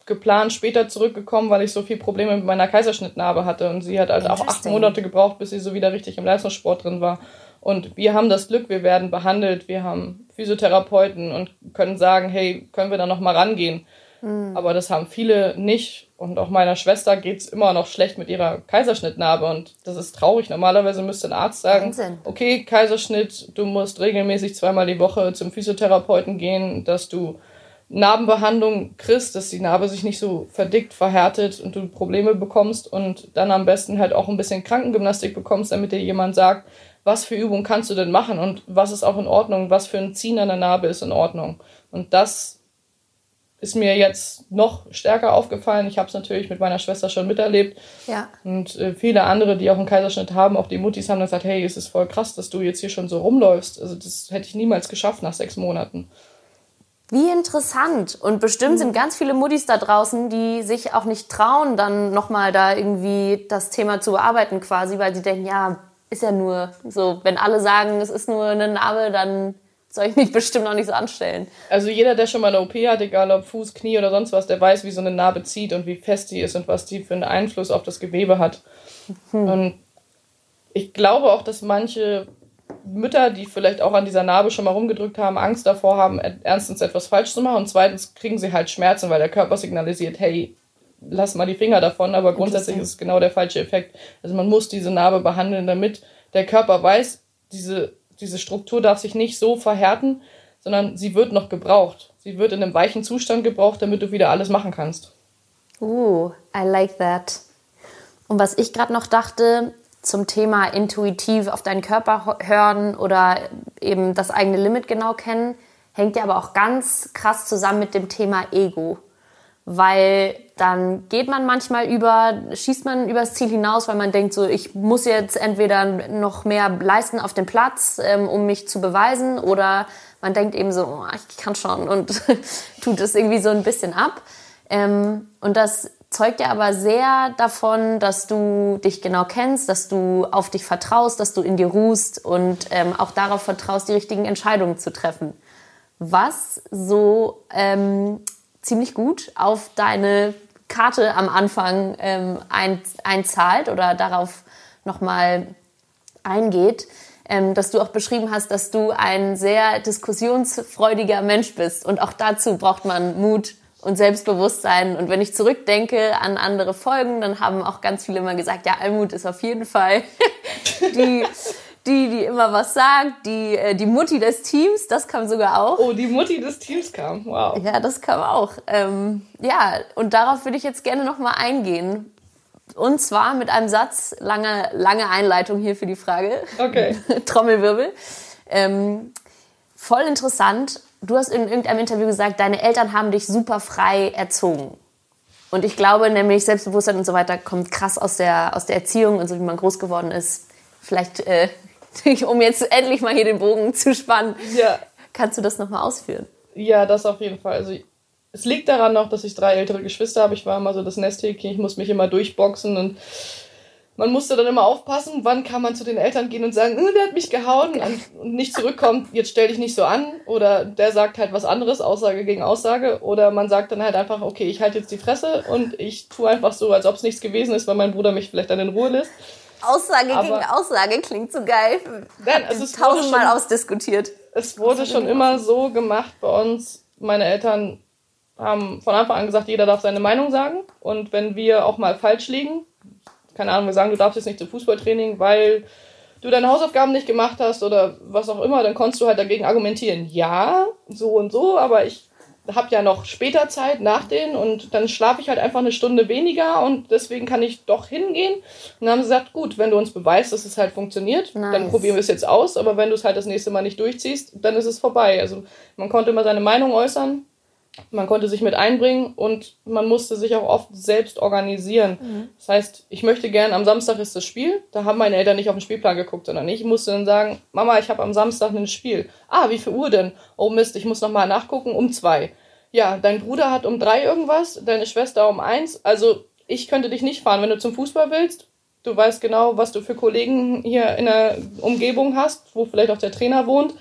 geplant später zurückgekommen, weil ich so viel Probleme mit meiner Kaiserschnittnarbe hatte. Und sie hat halt auch acht Monate gebraucht, bis sie so wieder richtig im Leistungssport drin war. Und wir haben das Glück, wir werden behandelt, wir haben Physiotherapeuten und können sagen, hey, können wir da noch mal rangehen? Mhm. Aber das haben viele nicht. Und auch meiner Schwester geht's immer noch schlecht mit ihrer Kaiserschnittnarbe. Und das ist traurig. Normalerweise müsste ein Arzt sagen, Wahnsinn. okay, Kaiserschnitt, du musst regelmäßig zweimal die Woche zum Physiotherapeuten gehen, dass du Narbenbehandlung kriegst, dass die Narbe sich nicht so verdickt, verhärtet und du Probleme bekommst und dann am besten halt auch ein bisschen Krankengymnastik bekommst, damit dir jemand sagt, was für Übungen kannst du denn machen und was ist auch in Ordnung, was für ein Ziehen an der Narbe ist in Ordnung. Und das ist mir jetzt noch stärker aufgefallen. Ich habe es natürlich mit meiner Schwester schon miterlebt. Ja. Und äh, viele andere, die auch einen Kaiserschnitt haben, auch die Muttis haben dann gesagt, hey, es ist voll krass, dass du jetzt hier schon so rumläufst. Also das hätte ich niemals geschafft nach sechs Monaten. Wie interessant. Und bestimmt sind ganz viele Muttis da draußen, die sich auch nicht trauen, dann nochmal da irgendwie das Thema zu bearbeiten quasi, weil sie denken, ja, ist ja nur so, wenn alle sagen, es ist nur eine Narbe, dann soll ich mich bestimmt noch nicht so anstellen. Also jeder, der schon mal eine OP hat, egal ob Fuß, Knie oder sonst was, der weiß, wie so eine Narbe zieht und wie fest die ist und was die für einen Einfluss auf das Gewebe hat. Hm. Und ich glaube auch, dass manche Mütter, die vielleicht auch an dieser Narbe schon mal rumgedrückt haben, Angst davor haben, erstens etwas falsch zu machen und zweitens kriegen sie halt Schmerzen, weil der Körper signalisiert, hey, lass mal die Finger davon, aber grundsätzlich ist es genau der falsche Effekt. Also man muss diese Narbe behandeln, damit der Körper weiß, diese diese Struktur darf sich nicht so verhärten, sondern sie wird noch gebraucht. Sie wird in einem weichen Zustand gebraucht, damit du wieder alles machen kannst. Uh, I like that. Und was ich gerade noch dachte zum Thema intuitiv auf deinen Körper hören oder eben das eigene Limit genau kennen, hängt ja aber auch ganz krass zusammen mit dem Thema Ego weil dann geht man manchmal über, schießt man übers Ziel hinaus, weil man denkt so, ich muss jetzt entweder noch mehr leisten auf dem Platz, ähm, um mich zu beweisen, oder man denkt eben so, oh, ich kann schon und tut es irgendwie so ein bisschen ab. Ähm, und das zeugt ja aber sehr davon, dass du dich genau kennst, dass du auf dich vertraust, dass du in dir ruhst und ähm, auch darauf vertraust, die richtigen Entscheidungen zu treffen. Was so ähm, ziemlich gut auf deine Karte am Anfang ähm, ein, einzahlt oder darauf nochmal eingeht, ähm, dass du auch beschrieben hast, dass du ein sehr diskussionsfreudiger Mensch bist. Und auch dazu braucht man Mut und Selbstbewusstsein. Und wenn ich zurückdenke an andere Folgen, dann haben auch ganz viele immer gesagt, ja, Almut ist auf jeden Fall die die, die immer was sagt, die, äh, die Mutti des Teams, das kam sogar auch. Oh, die Mutti des Teams kam, wow. Ja, das kam auch. Ähm, ja, und darauf würde ich jetzt gerne nochmal eingehen. Und zwar mit einem Satz, lange, lange Einleitung hier für die Frage. Okay. Trommelwirbel. Ähm, voll interessant. Du hast in irgendeinem Interview gesagt, deine Eltern haben dich super frei erzogen. Und ich glaube nämlich, Selbstbewusstsein und so weiter kommt krass aus der, aus der Erziehung und so wie man groß geworden ist. Vielleicht äh, um jetzt endlich mal hier den Bogen zu spannen. Ja. Kannst du das nochmal ausführen? Ja, das auf jeden Fall. Also es liegt daran noch, dass ich drei ältere Geschwister habe. Ich war immer so das Nesthäkchen, ich muss mich immer durchboxen und man musste dann immer aufpassen, wann kann man zu den Eltern gehen und sagen, äh, der hat mich gehauen und nicht zurückkommt, jetzt stell dich nicht so an. Oder der sagt halt was anderes, Aussage gegen Aussage. Oder man sagt dann halt einfach, okay, ich halte jetzt die Fresse und ich tue einfach so, als ob es nichts gewesen ist, weil mein Bruder mich vielleicht dann in Ruhe lässt. Aussage aber gegen Aussage klingt so geil. Nein, es tausendmal schon, ausdiskutiert. Es wurde schon immer so gemacht bei uns. Meine Eltern haben von Anfang an gesagt, jeder darf seine Meinung sagen. Und wenn wir auch mal falsch liegen, keine Ahnung, wir sagen, du darfst jetzt nicht zum Fußballtraining, weil du deine Hausaufgaben nicht gemacht hast oder was auch immer, dann konntest du halt dagegen argumentieren. Ja, so und so, aber ich habe ja noch später Zeit nach denen und dann schlafe ich halt einfach eine Stunde weniger und deswegen kann ich doch hingehen. Und dann haben sie gesagt, gut, wenn du uns beweist, dass es halt funktioniert, nice. dann probieren wir es jetzt aus, aber wenn du es halt das nächste Mal nicht durchziehst, dann ist es vorbei. Also man konnte immer seine Meinung äußern, man konnte sich mit einbringen und man musste sich auch oft selbst organisieren. Mhm. Das heißt, ich möchte gern, am Samstag ist das Spiel. Da haben meine Eltern nicht auf den Spielplan geguckt, sondern ich musste dann sagen, Mama, ich habe am Samstag ein Spiel. Ah, wie viel Uhr denn? Oh Mist, ich muss nochmal nachgucken, um zwei. Ja, dein Bruder hat um drei irgendwas, deine Schwester um eins. Also ich könnte dich nicht fahren, wenn du zum Fußball willst. Du weißt genau, was du für Kollegen hier in der Umgebung hast, wo vielleicht auch der Trainer wohnt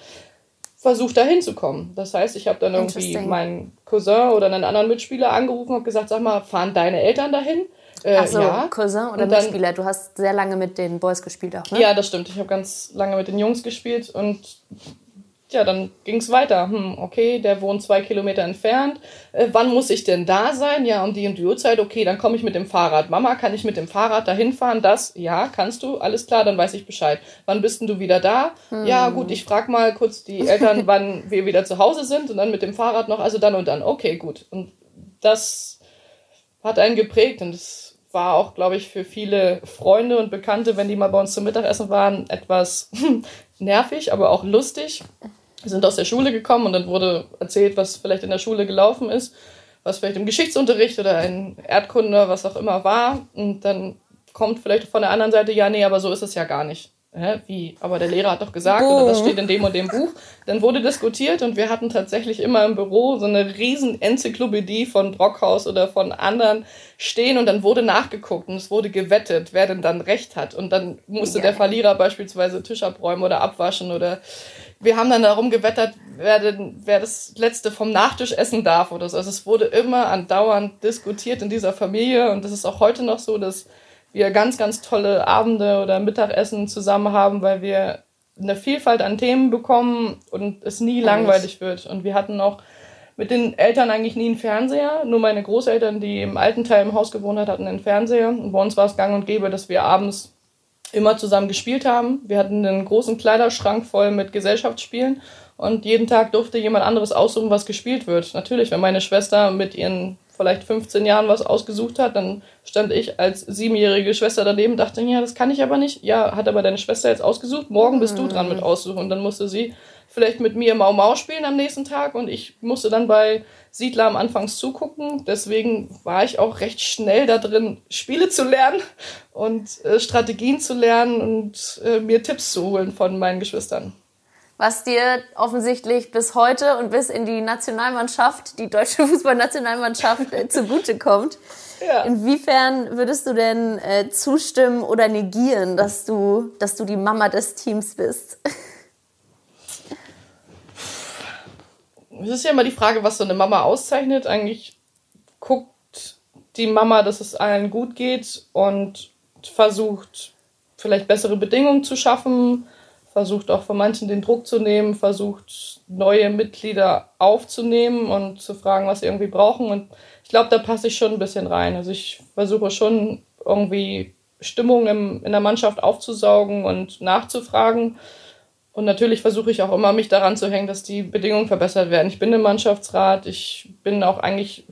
versucht, da hinzukommen. Das heißt, ich habe dann irgendwie meinen Cousin oder einen anderen Mitspieler angerufen und gesagt, sag mal, fahren deine Eltern dahin? Äh, Ach so, ja. Cousin oder dann, Mitspieler. Du hast sehr lange mit den Boys gespielt auch, ne? Ja, das stimmt. Ich habe ganz lange mit den Jungs gespielt und ja, dann ging es weiter. Hm, okay, der wohnt zwei Kilometer entfernt. Äh, wann muss ich denn da sein? Ja, um die und die Uhrzeit. Okay, dann komme ich mit dem Fahrrad. Mama, kann ich mit dem Fahrrad dahin fahren? Das? Ja, kannst du. Alles klar, dann weiß ich Bescheid. Wann bist denn du wieder da? Hm. Ja, gut, ich frage mal kurz die Eltern, wann wir wieder zu Hause sind und dann mit dem Fahrrad noch. Also dann und dann. Okay, gut. Und das hat einen geprägt und es war auch, glaube ich, für viele Freunde und Bekannte, wenn die mal bei uns zum Mittagessen waren, etwas nervig, aber auch lustig sind aus der Schule gekommen und dann wurde erzählt, was vielleicht in der Schule gelaufen ist, was vielleicht im Geschichtsunterricht oder in Erdkunde, was auch immer war. Und dann kommt vielleicht von der anderen Seite, ja, nee, aber so ist es ja gar nicht. hä, wie? Aber der Lehrer hat doch gesagt, oder das steht in dem und dem Buch. Dann wurde diskutiert und wir hatten tatsächlich immer im Büro so eine riesen Enzyklopädie von Brockhaus oder von anderen stehen und dann wurde nachgeguckt und es wurde gewettet, wer denn dann recht hat. Und dann musste ja. der Verlierer beispielsweise Tisch abräumen oder abwaschen oder wir haben dann darum gewettert, wer, denn, wer das letzte vom Nachtisch essen darf oder so. Also es wurde immer andauernd diskutiert in dieser Familie und das ist auch heute noch so, dass wir ganz, ganz tolle Abende oder Mittagessen zusammen haben, weil wir eine Vielfalt an Themen bekommen und es nie langweilig wird. Und wir hatten auch mit den Eltern eigentlich nie einen Fernseher. Nur meine Großeltern, die im alten Teil im Haus gewohnt hat, hatten einen Fernseher. Und bei uns war es gang und gäbe, dass wir abends immer zusammen gespielt haben. Wir hatten einen großen Kleiderschrank voll mit Gesellschaftsspielen und jeden Tag durfte jemand anderes aussuchen, was gespielt wird. Natürlich, wenn meine Schwester mit ihren vielleicht 15 Jahren was ausgesucht hat, dann stand ich als siebenjährige Schwester daneben, dachte, ja, das kann ich aber nicht. Ja, hat aber deine Schwester jetzt ausgesucht, morgen bist du dran mit mhm. aussuchen. Und dann musste sie vielleicht mit mir Mau Mau spielen am nächsten Tag und ich musste dann bei Siedler am Anfangs zugucken. Deswegen war ich auch recht schnell da drin, Spiele zu lernen und äh, Strategien zu lernen und äh, mir Tipps zu holen von meinen Geschwistern was dir offensichtlich bis heute und bis in die Nationalmannschaft, die deutsche Fußballnationalmannschaft, äh, zugutekommt. Ja. Inwiefern würdest du denn äh, zustimmen oder negieren, dass du, dass du die Mama des Teams bist? Es ist ja immer die Frage, was so eine Mama auszeichnet. Eigentlich guckt die Mama, dass es allen gut geht und versucht, vielleicht bessere Bedingungen zu schaffen, versucht auch von manchen den Druck zu nehmen, versucht neue Mitglieder aufzunehmen und zu fragen, was sie irgendwie brauchen. Und ich glaube, da passe ich schon ein bisschen rein. Also ich versuche schon irgendwie Stimmung im, in der Mannschaft aufzusaugen und nachzufragen. Und natürlich versuche ich auch immer, mich daran zu hängen, dass die Bedingungen verbessert werden. Ich bin im Mannschaftsrat. Ich bin auch eigentlich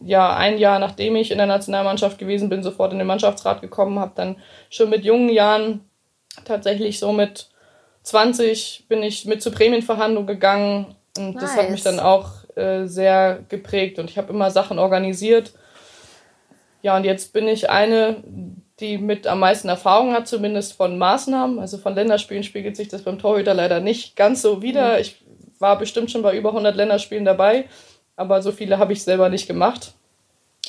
ja ein Jahr nachdem ich in der Nationalmannschaft gewesen bin, sofort in den Mannschaftsrat gekommen, habe dann schon mit jungen Jahren tatsächlich so mit 20 bin ich mit zur Prämienverhandlung gegangen und nice. das hat mich dann auch äh, sehr geprägt und ich habe immer Sachen organisiert. Ja, und jetzt bin ich eine, die mit am meisten Erfahrung hat, zumindest von Maßnahmen. Also von Länderspielen spiegelt sich das beim Torhüter leider nicht ganz so wieder. Mhm. Ich war bestimmt schon bei über 100 Länderspielen dabei, aber so viele habe ich selber nicht gemacht.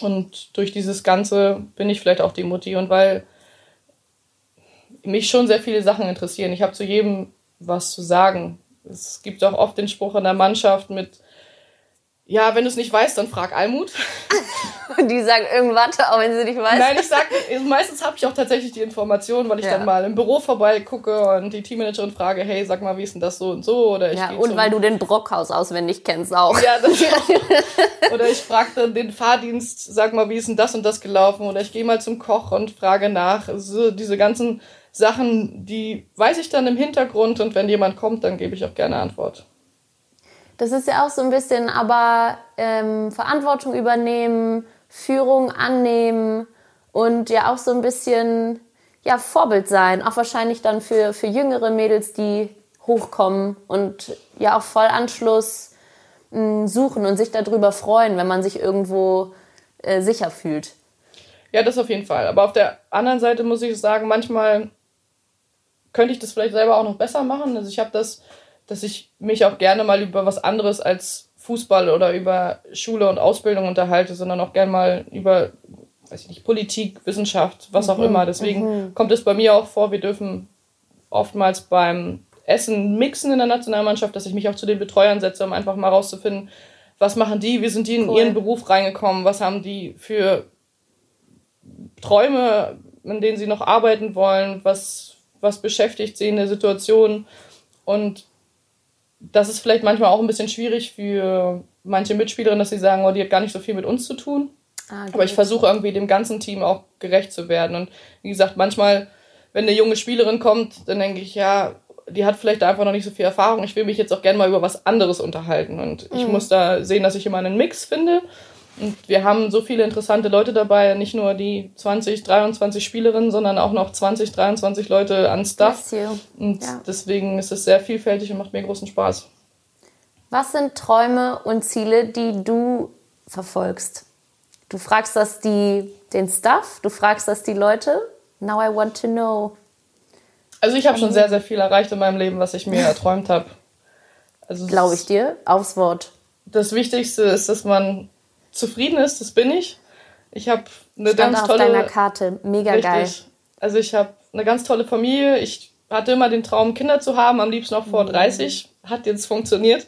Und durch dieses Ganze bin ich vielleicht auch die Mutti und weil mich schon sehr viele Sachen interessieren. Ich habe zu jedem was zu sagen. Es gibt auch oft den Spruch in der Mannschaft mit, ja, wenn du es nicht weißt, dann frag Almut. Und die sagen irgendwas, auch wenn sie nicht weiß. Nein, ich sag, meistens habe ich auch tatsächlich die Informationen, weil ich ja. dann mal im Büro vorbeigucke und die Teammanagerin frage, hey, sag mal, wie ist denn das so und so? Oder ich ja, und weil du den Brockhaus auswendig kennst auch. Ja, das auch. Oder ich frage dann den Fahrdienst, sag mal, wie ist denn das und das gelaufen? Oder ich gehe mal zum Koch und frage nach. Also diese ganzen Sachen, die weiß ich dann im Hintergrund und wenn jemand kommt, dann gebe ich auch gerne Antwort. Das ist ja auch so ein bisschen, aber ähm, Verantwortung übernehmen, Führung annehmen und ja auch so ein bisschen ja, Vorbild sein. Auch wahrscheinlich dann für, für jüngere Mädels, die hochkommen und ja auch Vollanschluss mh, hm, suchen und sich darüber freuen, wenn man sich irgendwo äh, sicher fühlt. Ja, das auf jeden Fall. Aber auf der anderen Seite muss ich sagen, manchmal könnte ich das vielleicht selber auch noch besser machen. Also ich habe das, dass ich mich auch gerne mal über was anderes als Fußball oder über Schule und Ausbildung unterhalte, sondern auch gerne mal über, weiß ich nicht, Politik, Wissenschaft, was auch mhm, immer. Deswegen mhm. kommt es bei mir auch vor, wir dürfen oftmals beim Essen mixen in der Nationalmannschaft, dass ich mich auch zu den Betreuern setze, um einfach mal rauszufinden, was machen die, wie sind die in cool. ihren Beruf reingekommen, was haben die für Träume, in denen sie noch arbeiten wollen, was was beschäftigt sie in der Situation. Und das ist vielleicht manchmal auch ein bisschen schwierig für manche Mitspielerinnen, dass sie sagen, oh, die hat gar nicht so viel mit uns zu tun. Ah, Aber ich versuche irgendwie dem ganzen Team auch gerecht zu werden. Und wie gesagt, manchmal, wenn eine junge Spielerin kommt, dann denke ich, ja, die hat vielleicht einfach noch nicht so viel Erfahrung. Ich will mich jetzt auch gerne mal über was anderes unterhalten. Und ich mhm. muss da sehen, dass ich immer einen Mix finde. Und wir haben so viele interessante Leute dabei, nicht nur die 20, 23 Spielerinnen, sondern auch noch 20, 23 Leute an Staff. Und ja. deswegen ist es sehr vielfältig und macht mir großen Spaß. Was sind Träume und Ziele, die du verfolgst? Du fragst das die, den Staff, du fragst das die Leute. Now I want to know. Also ich habe schon sehr, sehr viel erreicht in meinem Leben, was ich mir erträumt habe. Also Glaube ich dir, aufs Wort. Das Wichtigste ist, dass man zufrieden ist, das bin ich. Ich habe eine Stand ganz tolle... auf deiner Karte, mega richtig. geil. Also ich habe eine ganz tolle Familie. Ich hatte immer den Traum, Kinder zu haben, am liebsten auch vor 30. Mhm. Hat jetzt funktioniert.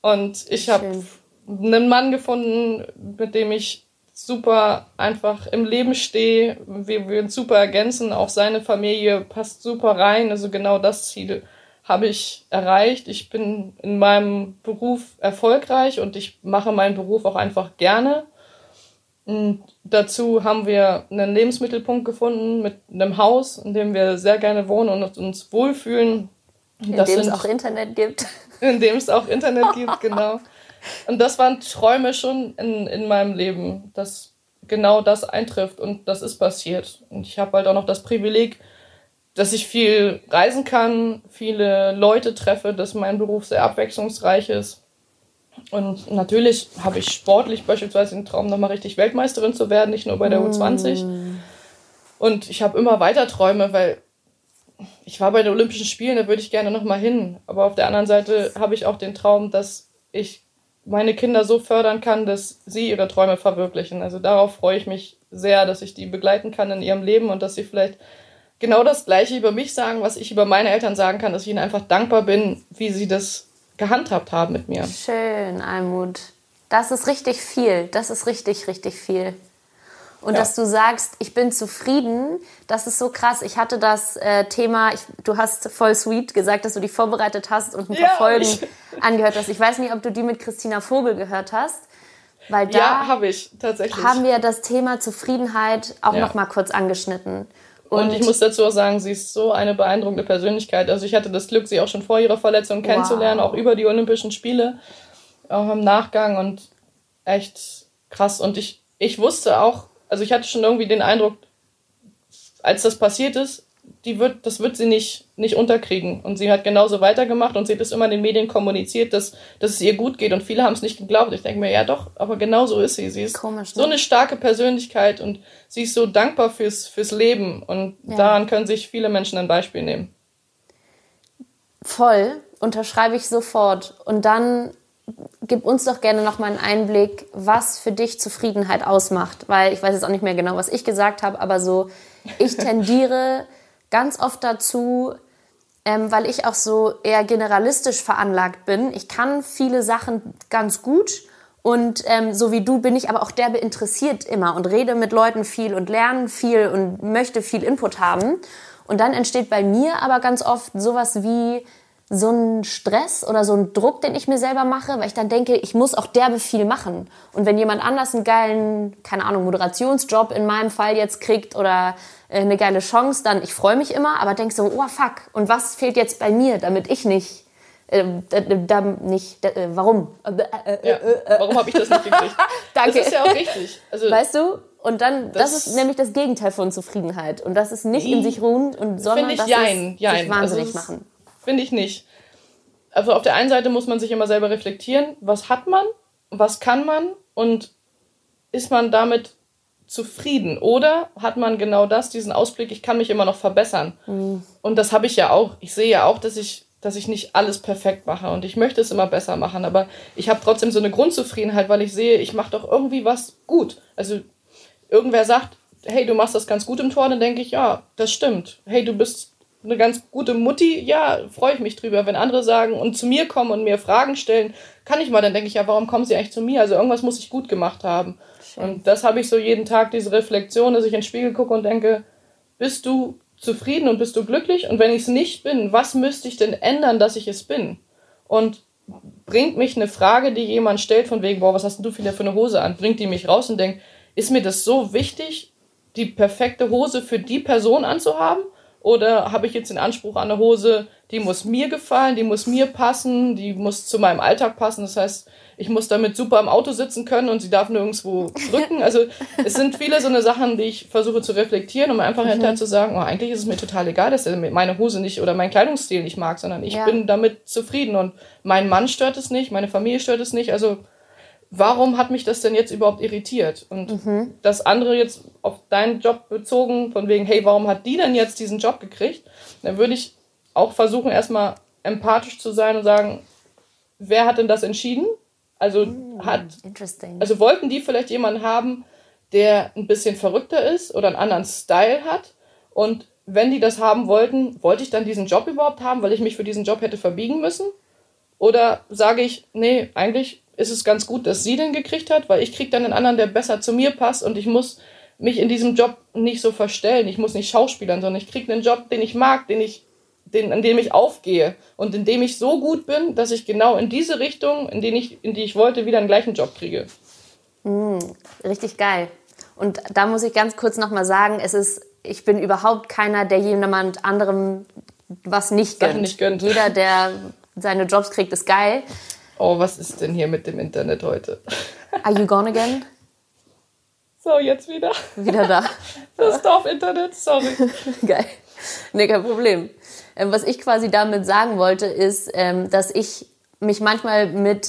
Und ich habe einen Mann gefunden, mit dem ich super einfach im Leben stehe. Wir, uns super ergänzen. Auch seine Familie passt super rein. Also genau das Ziel habe ich erreicht. Ich bin in meinem Beruf erfolgreich und ich mache meinen Beruf auch einfach gerne. Und dazu haben wir einen Lebensmittelpunkt gefunden mit einem Haus, in dem wir sehr gerne wohnen und uns wohlfühlen. In das dem es auch Internet gibt. In dem es auch Internet gibt, genau. Und das waren Träume schon in, in meinem Leben, dass genau das eintrifft und das ist passiert. Und ich habe halt auch noch das Privileg, dass ich viel reisen kann, viele Leute treffe, dass mein Beruf sehr abwechslungsreich ist. Und natürlich habe ich sportlich beispielsweise den Traum, nochmal richtig Weltmeisterin zu werden, nicht nur bei der U20. Mm. Und ich habe immer weiter Träume, weil ich war bei den Olympischen Spielen, da würde ich gerne nochmal hin. Aber auf der anderen Seite habe ich auch den Traum, dass ich meine Kinder so fördern kann, dass sie ihre Träume verwirklichen. Also darauf freue ich mich sehr, dass ich die begleiten kann in ihrem Leben und dass sie vielleicht genau das Gleiche über mich sagen, was ich über meine Eltern sagen kann, dass ich ihnen einfach dankbar bin, wie sie das gehandhabt haben mit mir. Schön, Almut. Das ist richtig viel. Das ist richtig, richtig viel. Und ja. dass du sagst, ich bin zufrieden, das ist so krass. Ich hatte das äh, Thema, ich, du hast voll sweet gesagt, dass du dich vorbereitet hast und ein paar ja, Folgen ich. angehört hast. Ich weiß nicht, ob du die mit Christina Vogel gehört hast. Weil da ja, habe ich tatsächlich. Haben wir das Thema Zufriedenheit auch ja. noch mal kurz angeschnitten. Und, und, ich muss dazu auch sagen, sie ist so eine beeindruckende Persönlichkeit. Also ich hatte das Glück, sie auch schon vor ihrer Verletzung kennenzulernen, wow. auch über die Olympischen Spiele, auch im Nachgang und echt krass. Und ich, ich wusste auch, also ich hatte schon irgendwie den Eindruck, als das passiert ist, die wird, das wird sie nicht, nicht unterkriegen. Und sie hat genauso weitergemacht und sie hat es immer in den Medien kommuniziert, dass, dass es ihr gut geht. Und viele haben es nicht geglaubt. Ich denke mir, ja doch, aber genau so ist sie. Sie ist Komisch, ne? so eine starke Persönlichkeit und sie ist so dankbar fürs, fürs Leben. Und ja. daran können sich viele Menschen ein Beispiel nehmen. Voll, unterschreibe ich sofort. Und dann gib uns doch gerne noch mal einen Einblick, was für dich Zufriedenheit ausmacht. Weil ich weiß jetzt auch nicht mehr genau, was ich gesagt habe, aber so, ich tendiere ganz oft dazu, ähm, weil ich auch so eher generalistisch veranlagt bin. Ich kann viele Sachen ganz gut und ähm, so wie du bin ich aber auch derbe interessiert immer und rede mit Leuten viel und lerne viel und möchte viel Input haben. Und dann entsteht bei mir aber ganz oft sowas wie so ein Stress oder so ein Druck, den ich mir selber mache, weil ich dann denke, ich muss auch derbe viel machen. Und wenn jemand anders einen geilen, keine Ahnung, Moderationsjob in meinem Fall jetzt kriegt oder eine geile Chance, dann ich freue mich immer, aber denke so, oh fuck, und was fehlt jetzt bei mir, damit ich nicht äh, da nicht, äh, warum? Äh, ja, warum habe ich das nicht gekriegt? Danke. Das ist ja auch richtig. Also, weißt du? Und dann, das, das, ist nämlich das Gegenteil von Zufriedenheit. Und das ist nicht in sich ruhen, und, sondern ich, das jein, ist jein. sich wahnsinnig also, machen. Finde ich nicht. Also auf der einen Seite muss man sich immer selber reflektieren, was hat man, was kann man und ist man damit zufrieden? Oder hat man genau das, diesen Ausblick, ich kann mich immer noch verbessern? Mhm. Und das habe ich ja auch. Ich sehe ja auch, dass ich, dass ich nicht alles perfekt mache und ich möchte es immer besser machen, aber ich habe trotzdem so eine Grundzufriedenheit, weil ich sehe, ich mache doch irgendwie was gut. Also irgendwer sagt, hey, du machst das ganz gut im Tor, dann denke ich, ja, das stimmt. Hey, du bist eine ganz gute Mutti, ja, freue ich mich drüber. Wenn andere sagen und zu mir kommen und mir Fragen stellen, kann ich mal, dann denke ich, ja, warum kommen sie eigentlich zu mir? Also irgendwas muss ich gut gemacht haben. Und das habe ich so jeden Tag, diese Reflexion, dass ich in den Spiegel gucke und denke, bist du zufrieden und bist du glücklich? Und wenn ich es nicht bin, was müsste ich denn ändern, dass ich es bin? Und bringt mich eine Frage, die jemand stellt, von wegen, boah, was hast denn du wieder für eine Hose an? Bringt die mich raus und denkt, ist mir das so wichtig, die perfekte Hose für die Person anzuhaben? Oder habe ich jetzt den Anspruch an eine Hose, die muss mir gefallen, die muss mir passen, die muss zu meinem Alltag passen. Das heißt, ich muss damit super im Auto sitzen können und sie darf nirgendwo drücken. Also es sind viele so eine Sachen, die ich versuche zu reflektieren, um einfach mhm. hinterher zu sagen, oh, eigentlich ist es mir total egal, dass er meine Hose nicht oder meinen Kleidungsstil nicht mag, sondern ich ja. bin damit zufrieden und mein Mann stört es nicht, meine Familie stört es nicht. Also warum hat mich das denn jetzt überhaupt irritiert? Und mhm. das andere jetzt auf deinen Job bezogen, von wegen, hey, warum hat die denn jetzt diesen Job gekriegt? Dann würde ich auch versuchen, erstmal empathisch zu sein und sagen, wer hat denn das entschieden? Also mm, hat, also wollten die vielleicht jemanden haben, der ein bisschen verrückter ist oder einen anderen Style hat? Und wenn die das haben wollten, wollte ich dann diesen Job überhaupt haben, weil ich mich für diesen Job hätte verbiegen müssen? Oder sage ich, nee, eigentlich ist es ganz gut, dass sie den gekriegt hat, weil ich kriege dann einen anderen, der besser zu mir passt und ich muss mich in diesem Job nicht so verstellen. Ich muss nicht schauspielern, sondern ich kriege einen Job, den ich mag, den ich den, in dem ich aufgehe und in dem ich so gut bin, dass ich genau in diese Richtung, in, den ich, in die ich wollte, wieder einen gleichen Job kriege. Mm, richtig geil. Und da muss ich ganz kurz nochmal sagen, es ist, ich bin überhaupt keiner, der jemand anderem was nicht gönnt. nicht gönnt. Jeder, der seine Jobs kriegt, ist geil. Oh, was ist denn hier mit dem Internet heute? Are you gone again? So, jetzt wieder. Wieder da. Das Dorf-Internet, sorry. Geil. Nee, kein Problem. Ähm, was ich quasi damit sagen wollte, ist, ähm, dass ich mich manchmal mit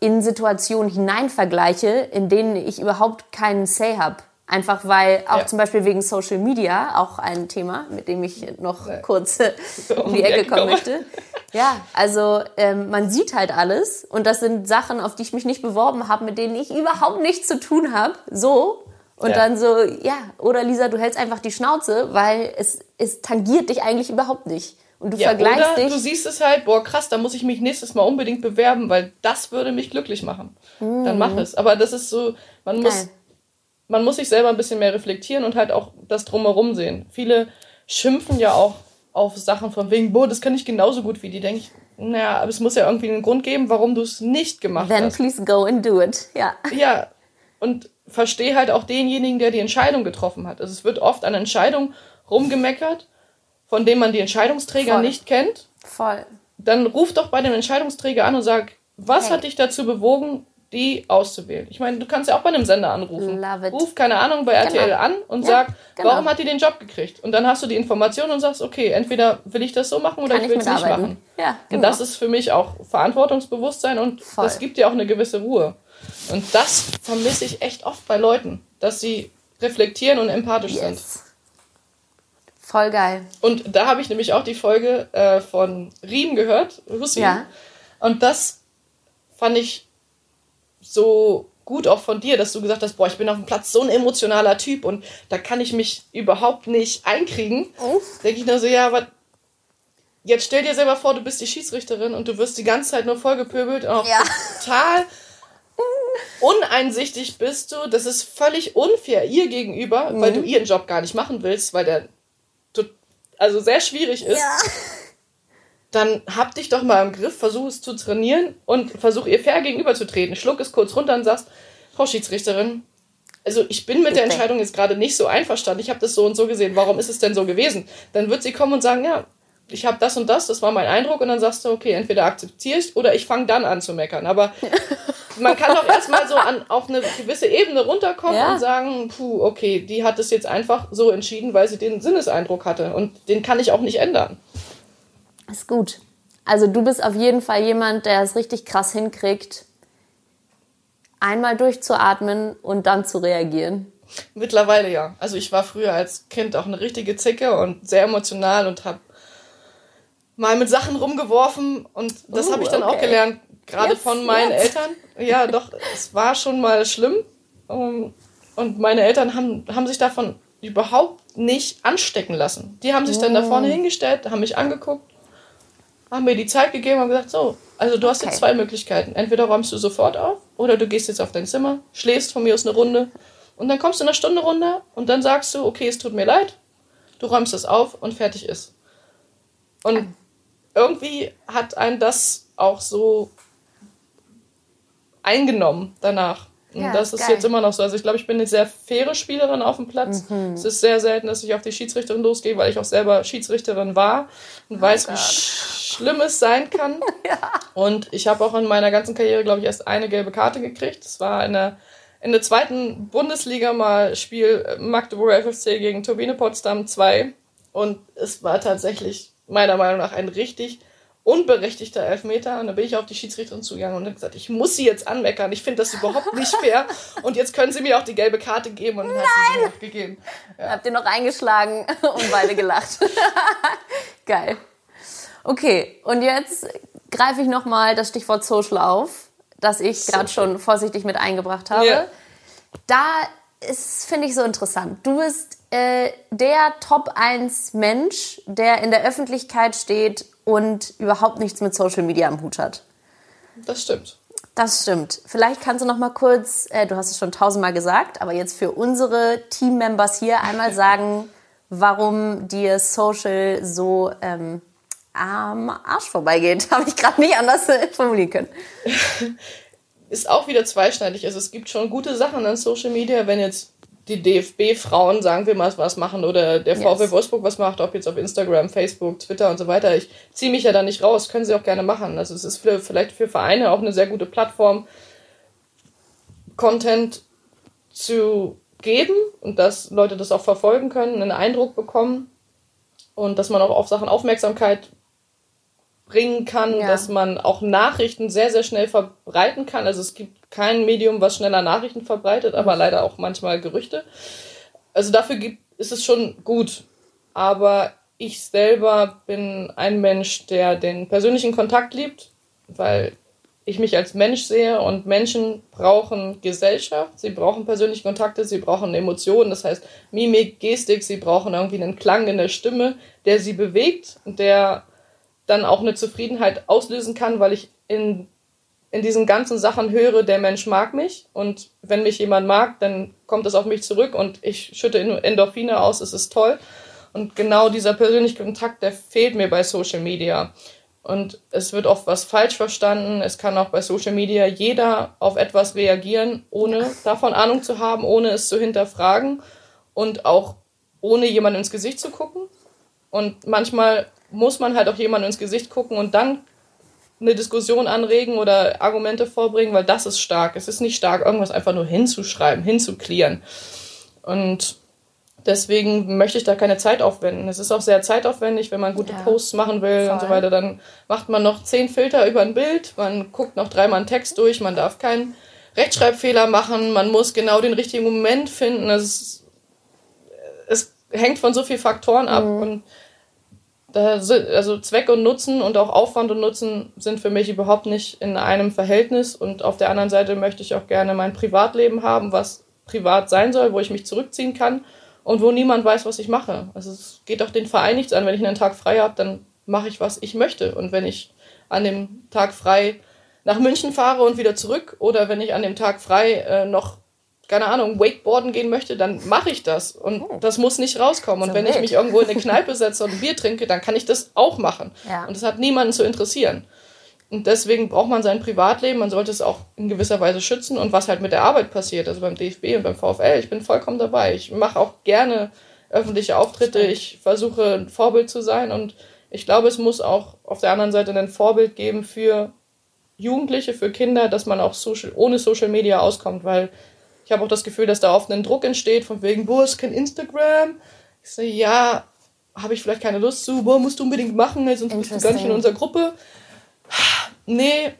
in Situationen hinein vergleiche, in denen ich überhaupt keinen Say habe. Einfach weil auch ja. zum Beispiel wegen Social Media, auch ein Thema, mit dem ich noch ja. kurz um die Ecke kommen möchte. Ja, also ähm, man sieht halt alles und das sind Sachen, auf die ich mich nicht beworben habe, mit denen ich überhaupt nichts zu tun habe. So, und ja. dann so, ja, oder Lisa, du hältst einfach die Schnauze, weil es, es tangiert dich eigentlich überhaupt nicht. Und du vergleichst oder dich. Du siehst es halt, boah, krass, da muss ich mich nächstes Mal unbedingt bewerben, weil das würde mich glücklich machen. Mhm. Dann mach es. Aber das ist so, man Geil. muss, man muss sich selber ein bisschen mehr reflektieren und halt auch das drumherum sehen. Viele schimpfen ja auch auf Sachen von wegen, boah, das kann ich genauso gut wie die. Denke ich, naja, aber es muss ja irgendwie einen Grund geben, warum du es nicht gemacht Then hast. Then please go and do it. Ja. Ja. Und verstehe halt auch denjenigen, der die Entscheidung getroffen hat. Also es wird oft an Entscheidungen rumgemeckert, von denen man die Entscheidungsträger Voll. nicht kennt. Voll. Dann ruf doch bei dem Entscheidungsträger an und sag, was hey. hat dich dazu bewogen, die auszuwählen? Ich meine, du kannst ja auch bei einem Sender anrufen. Ruf, keine Ahnung, bei RTL genau. an und ja, sag, genau. warum hat die den Job gekriegt? Und dann hast du die Information und sagst, okay, entweder will ich das so machen oder Kann ich will es nicht machen. Ja, genau. Und das ist für mich auch Verantwortungsbewusstsein und Voll. das gibt dir auch eine gewisse Ruhe. Und das vermisse ich echt oft bei Leuten, dass sie reflektieren und empathisch yes. sind. Voll geil. Und da habe ich nämlich auch die Folge äh, von Riem gehört, Russi. Ja. Und das fand ich so gut auch von dir, dass du gesagt hast, boah, ich bin auf dem Platz so ein emotionaler Typ und da kann ich mich überhaupt nicht einkriegen. Denke ich nur so, ja, aber jetzt stell dir selber vor, du bist die Schiedsrichterin und du wirst die ganze Zeit nur vollgepöbelt und auch ja. total uneinsichtig bist du. Das ist völlig unfair ihr gegenüber, mhm. weil du ihren Job gar nicht machen willst, weil der also sehr schwierig ist. Ja. Dann hab dich doch mal im Griff, versuch es zu trainieren und versuch ihr fair gegenüberzutreten. Schluck es kurz runter und sagst, Frau Schiedsrichterin, also ich bin mit der Entscheidung jetzt gerade nicht so einverstanden. Ich habe das so und so gesehen. Warum ist es denn so gewesen? Dann wird sie kommen und sagen, ja, ich habe das und das, das war mein Eindruck und dann sagst du, okay, entweder akzeptierst oder ich fange dann an zu meckern. Aber man kann doch erstmal so an, auf eine gewisse Ebene runterkommen ja. und sagen, puh, okay, die hat es jetzt einfach so entschieden, weil sie den Sinneseindruck hatte und den kann ich auch nicht ändern. Ist gut. Also du bist auf jeden Fall jemand, der es richtig krass hinkriegt, einmal durchzuatmen und dann zu reagieren. Mittlerweile ja. Also ich war früher als Kind auch eine richtige Zicke und sehr emotional und habe mal mit Sachen rumgeworfen und das uh, habe ich dann okay. auch gelernt, gerade von meinen jetzt. Eltern. Ja, doch, es war schon mal schlimm. Ähm, und meine Eltern haben, haben sich davon überhaupt nicht anstecken lassen. Die haben sich dann da vorne mm. hingestellt, haben mich angeguckt, haben mir die Zeit gegeben und gesagt, so, also du hast okay. jetzt zwei Möglichkeiten. Entweder räumst du sofort auf oder du gehst jetzt auf dein Zimmer, schläfst von mir aus eine Runde und dann kommst du in einer Stunde runter und dann sagst du, okay, es tut mir leid, du räumst es auf und fertig ist. Und irgendwie hat ein das auch so eingenommen danach. Und ja, das ist geil. jetzt immer noch so. Also ich glaube, ich bin eine sehr faire Spielerin auf dem Platz. Mhm. Es ist sehr selten, dass ich auf die Schiedsrichterin losgehe, weil ich auch selber Schiedsrichterin war und oh weiß, Gott. wie schlimm es sein kann. ja. Und ich habe auch in meiner ganzen Karriere, glaube ich, erst eine gelbe Karte gekriegt. Das war eine, in der zweiten Bundesliga mal Spiel Magdeburger FFC gegen Turbine Potsdam 2. Und es war tatsächlich meiner Meinung nach ein richtig unberechtigter Elfmeter. Und dann bin ich auf die Schiedsrichterin zugegangen und habe gesagt, ich muss sie jetzt anmeckern. Ich finde das überhaupt nicht fair. Und jetzt können sie mir auch die gelbe Karte geben. Und dann hat sie sie noch gegeben. Ja. Habt ihr noch eingeschlagen und beide gelacht. Geil. Okay, und jetzt greife ich nochmal das Stichwort Social auf, das ich gerade schon vorsichtig mit eingebracht habe. Ja. Da ist, finde ich, so interessant. Du bist äh, der Top 1 Mensch, der in der Öffentlichkeit steht und überhaupt nichts mit Social Media am Hut hat. Das stimmt. Das stimmt. Vielleicht kannst du noch mal kurz, äh, du hast es schon tausendmal gesagt, aber jetzt für unsere Team-Members hier einmal sagen, warum dir Social so ähm, am Arsch vorbeigeht. Habe ich gerade nicht anders formulieren können. Ist auch wieder zweischneidig. Also es gibt schon gute Sachen an Social Media, wenn jetzt die DFB-Frauen, sagen wir mal, was machen oder der VW yes. Wolfsburg was macht, ob jetzt auf Instagram, Facebook, Twitter und so weiter. Ich ziehe mich ja da nicht raus, können sie auch gerne machen. Also es ist für, vielleicht für Vereine auch eine sehr gute Plattform, Content zu geben und dass Leute das auch verfolgen können, einen Eindruck bekommen und dass man auch auf Sachen Aufmerksamkeit bringen kann, ja. dass man auch Nachrichten sehr, sehr schnell verbreiten kann. Also es gibt kein Medium, was schneller Nachrichten verbreitet, aber mhm. leider auch manchmal Gerüchte. Also dafür gibt, ist es schon gut. Aber ich selber bin ein Mensch, der den persönlichen Kontakt liebt, weil ich mich als Mensch sehe und Menschen brauchen Gesellschaft, sie brauchen persönliche Kontakte, sie brauchen Emotionen, das heißt Mimik, Gestik, sie brauchen irgendwie einen Klang in der Stimme, der sie bewegt und der dann auch eine Zufriedenheit auslösen kann, weil ich in, in diesen ganzen Sachen höre, der Mensch mag mich und wenn mich jemand mag, dann kommt es auf mich zurück und ich schütte Endorphine aus, es ist toll. Und genau dieser persönliche Kontakt, der fehlt mir bei Social Media. Und es wird oft was falsch verstanden. Es kann auch bei Social Media jeder auf etwas reagieren, ohne davon Ahnung zu haben, ohne es zu hinterfragen und auch ohne jemand ins Gesicht zu gucken. Und manchmal muss man halt auch jemand ins Gesicht gucken und dann eine Diskussion anregen oder Argumente vorbringen, weil das ist stark. Es ist nicht stark, irgendwas einfach nur hinzuschreiben, hinzuklären. Und deswegen möchte ich da keine Zeit aufwenden. Es ist auch sehr zeitaufwendig, wenn man gute ja, Posts machen will voll. und so weiter. Dann macht man noch zehn Filter über ein Bild, man guckt noch dreimal einen Text durch, man darf keinen Rechtschreibfehler machen, man muss genau den richtigen Moment finden. Es, es hängt von so vielen Faktoren ab. Mhm. Und also Zweck und Nutzen und auch Aufwand und Nutzen sind für mich überhaupt nicht in einem Verhältnis. Und auf der anderen Seite möchte ich auch gerne mein Privatleben haben, was privat sein soll, wo ich mich zurückziehen kann und wo niemand weiß, was ich mache. Also es geht auch den Verein nichts an. Wenn ich einen Tag frei habe, dann mache ich, was ich möchte. Und wenn ich an dem Tag frei nach München fahre und wieder zurück oder wenn ich an dem Tag frei äh, noch keine Ahnung, Wakeboarden gehen möchte, dann mache ich das. Und oh. das muss nicht rauskommen. Und wenn wild. ich mich irgendwo in eine Kneipe setze und ein Bier trinke, dann kann ich das auch machen. Ja. Und das hat niemanden zu interessieren. Und deswegen braucht man sein Privatleben, man sollte es auch in gewisser Weise schützen. Und was halt mit der Arbeit passiert, also beim DFB und beim VfL, ich bin vollkommen dabei. Ich mache auch gerne öffentliche Auftritte, ich versuche ein Vorbild zu sein. Und ich glaube, es muss auch auf der anderen Seite ein Vorbild geben für Jugendliche, für Kinder, dass man auch social, ohne Social Media auskommt, weil ich habe auch das Gefühl, dass da oft ein Druck entsteht, von wegen, boah, ist kein Instagram. Ich so, ja, habe ich vielleicht keine Lust zu, boah, musst du unbedingt machen, sonst bist du gar nicht in unserer Gruppe. Nee,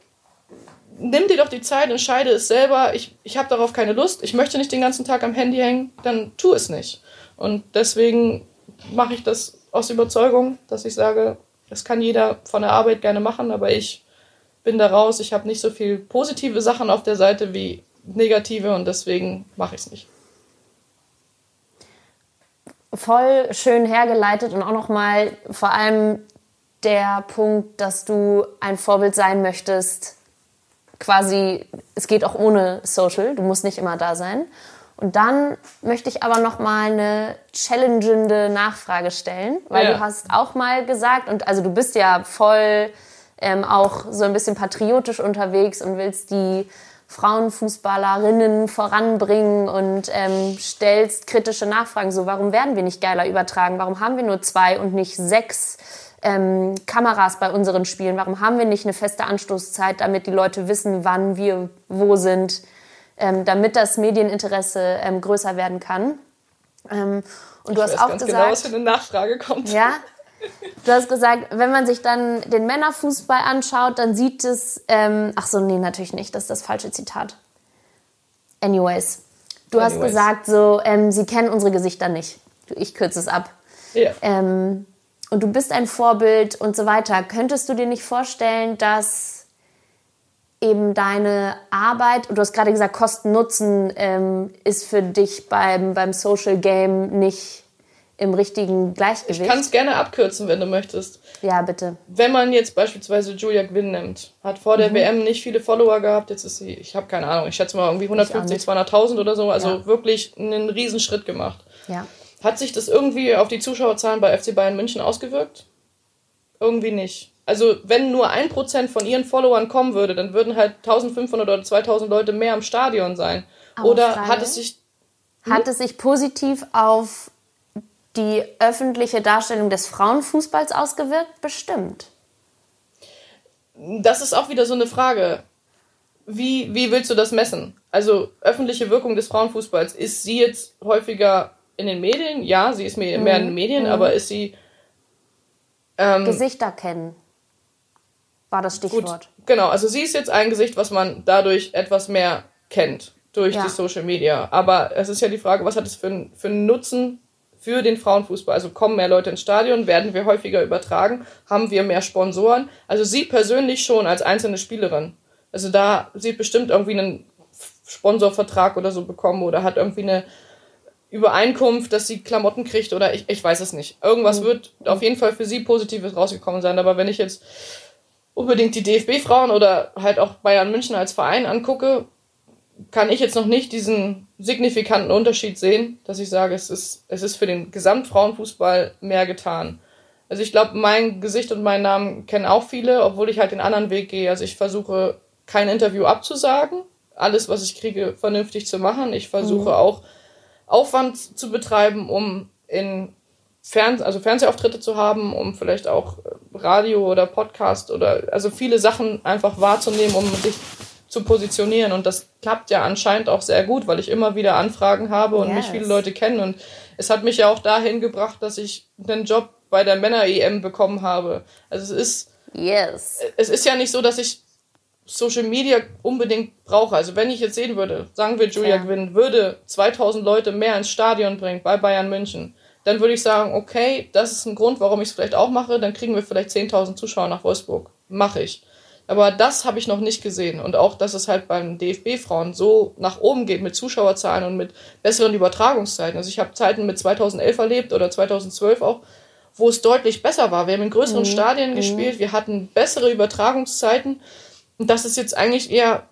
nimm dir doch die Zeit, entscheide es selber. Ich, ich habe darauf keine Lust, ich möchte nicht den ganzen Tag am Handy hängen, dann tu es nicht. Und deswegen mache ich das aus Überzeugung, dass ich sage, das kann jeder von der Arbeit gerne machen, aber ich bin da raus. Ich habe nicht so viel positive Sachen auf der Seite wie negative und deswegen mache ich es nicht. Voll schön hergeleitet und auch nochmal vor allem der Punkt, dass du ein Vorbild sein möchtest. Quasi, es geht auch ohne Social, du musst nicht immer da sein. Und dann möchte ich aber noch mal eine challengende Nachfrage stellen, weil ja. du hast auch mal gesagt und also du bist ja voll ähm, auch so ein bisschen patriotisch unterwegs und willst die Frauenfußballerinnen voranbringen und ähm, stellst kritische Nachfragen. So, warum werden wir nicht geiler übertragen? Warum haben wir nur zwei und nicht sechs ähm, Kameras bei unseren Spielen? Warum haben wir nicht eine feste Anstoßzeit, damit die Leute wissen, wann wir wo sind, ähm, damit das Medieninteresse ähm, größer werden kann? Ähm, und du ich hast auch gesagt, genau, was für eine Nachfrage kommt. Ja, Du hast gesagt, wenn man sich dann den Männerfußball anschaut, dann sieht es. Ähm, ach so, nee, natürlich nicht. Das ist das falsche Zitat. Anyways. Du Anyways. hast gesagt, so, ähm, sie kennen unsere Gesichter nicht. Ich kürze es ab. Ja. Ähm, und du bist ein Vorbild und so weiter. Könntest du dir nicht vorstellen, dass eben deine Arbeit, du hast gerade gesagt, Kosten-Nutzen ähm, ist für dich beim, beim Social Game nicht im richtigen Gleichgewicht. Ich kann es gerne abkürzen, wenn du möchtest. Ja, bitte. Wenn man jetzt beispielsweise Julia Gwynn nimmt, hat vor der mhm. WM nicht viele Follower gehabt, jetzt ist sie, ich habe keine Ahnung, ich schätze mal irgendwie 150, 200.000 oder so, also ja. wirklich einen Riesenschritt gemacht. Ja. Hat sich das irgendwie auf die Zuschauerzahlen bei FC Bayern München ausgewirkt? Irgendwie nicht. Also wenn nur ein Prozent von ihren Followern kommen würde, dann würden halt 1500 oder 2000 Leute mehr im Stadion sein. Aber oder Frage, hat es sich... Hm? Hat es sich positiv auf die öffentliche Darstellung des Frauenfußballs ausgewirkt? Bestimmt. Das ist auch wieder so eine Frage. Wie, wie willst du das messen? Also öffentliche Wirkung des Frauenfußballs. Ist sie jetzt häufiger in den Medien? Ja, sie ist mehr, mehr in den mhm. Medien, mhm. aber ist sie... Ähm, Gesichter kennen war das Stichwort. Gut, genau, also sie ist jetzt ein Gesicht, was man dadurch etwas mehr kennt durch ja. die Social Media. Aber es ist ja die Frage, was hat es für, für einen Nutzen für den Frauenfußball. Also kommen mehr Leute ins Stadion, werden wir häufiger übertragen, haben wir mehr Sponsoren. Also sie persönlich schon als einzelne Spielerin. Also da sie bestimmt irgendwie einen Sponsorvertrag oder so bekommen oder hat irgendwie eine Übereinkunft, dass sie Klamotten kriegt oder ich, ich weiß es nicht. Irgendwas mhm. wird auf jeden Fall für sie Positives rausgekommen sein. Aber wenn ich jetzt unbedingt die DFB-Frauen oder halt auch Bayern München als Verein angucke, kann ich jetzt noch nicht diesen signifikanten Unterschied sehen, dass ich sage, es ist, es ist für den Gesamtfrauenfußball mehr getan. Also ich glaube, mein Gesicht und meinen Namen kennen auch viele, obwohl ich halt den anderen Weg gehe. Also ich versuche kein Interview abzusagen, alles, was ich kriege, vernünftig zu machen. Ich versuche mhm. auch Aufwand zu betreiben, um in Fern also Fernsehauftritte zu haben, um vielleicht auch Radio oder Podcast oder also viele Sachen einfach wahrzunehmen, um sich zu positionieren. Und das klappt ja anscheinend auch sehr gut, weil ich immer wieder Anfragen habe und yes. mich viele Leute kennen. Und es hat mich ja auch dahin gebracht, dass ich einen Job bei der Männer-EM bekommen habe. Also es ist. Yes. Es ist ja nicht so, dass ich Social Media unbedingt brauche. Also wenn ich jetzt sehen würde, sagen wir Julia ja. Gwynn, würde 2000 Leute mehr ins Stadion bringen bei Bayern München, dann würde ich sagen, okay, das ist ein Grund, warum ich es vielleicht auch mache, dann kriegen wir vielleicht 10.000 Zuschauer nach Wolfsburg. Mache ich. Aber das habe ich noch nicht gesehen. Und auch, dass es halt beim DFB-Frauen so nach oben geht mit Zuschauerzahlen und mit besseren Übertragungszeiten. Also ich habe Zeiten mit 2011 erlebt oder 2012 auch, wo es deutlich besser war. Wir haben in größeren mhm. Stadien mhm. gespielt, wir hatten bessere Übertragungszeiten. Und das ist jetzt eigentlich eher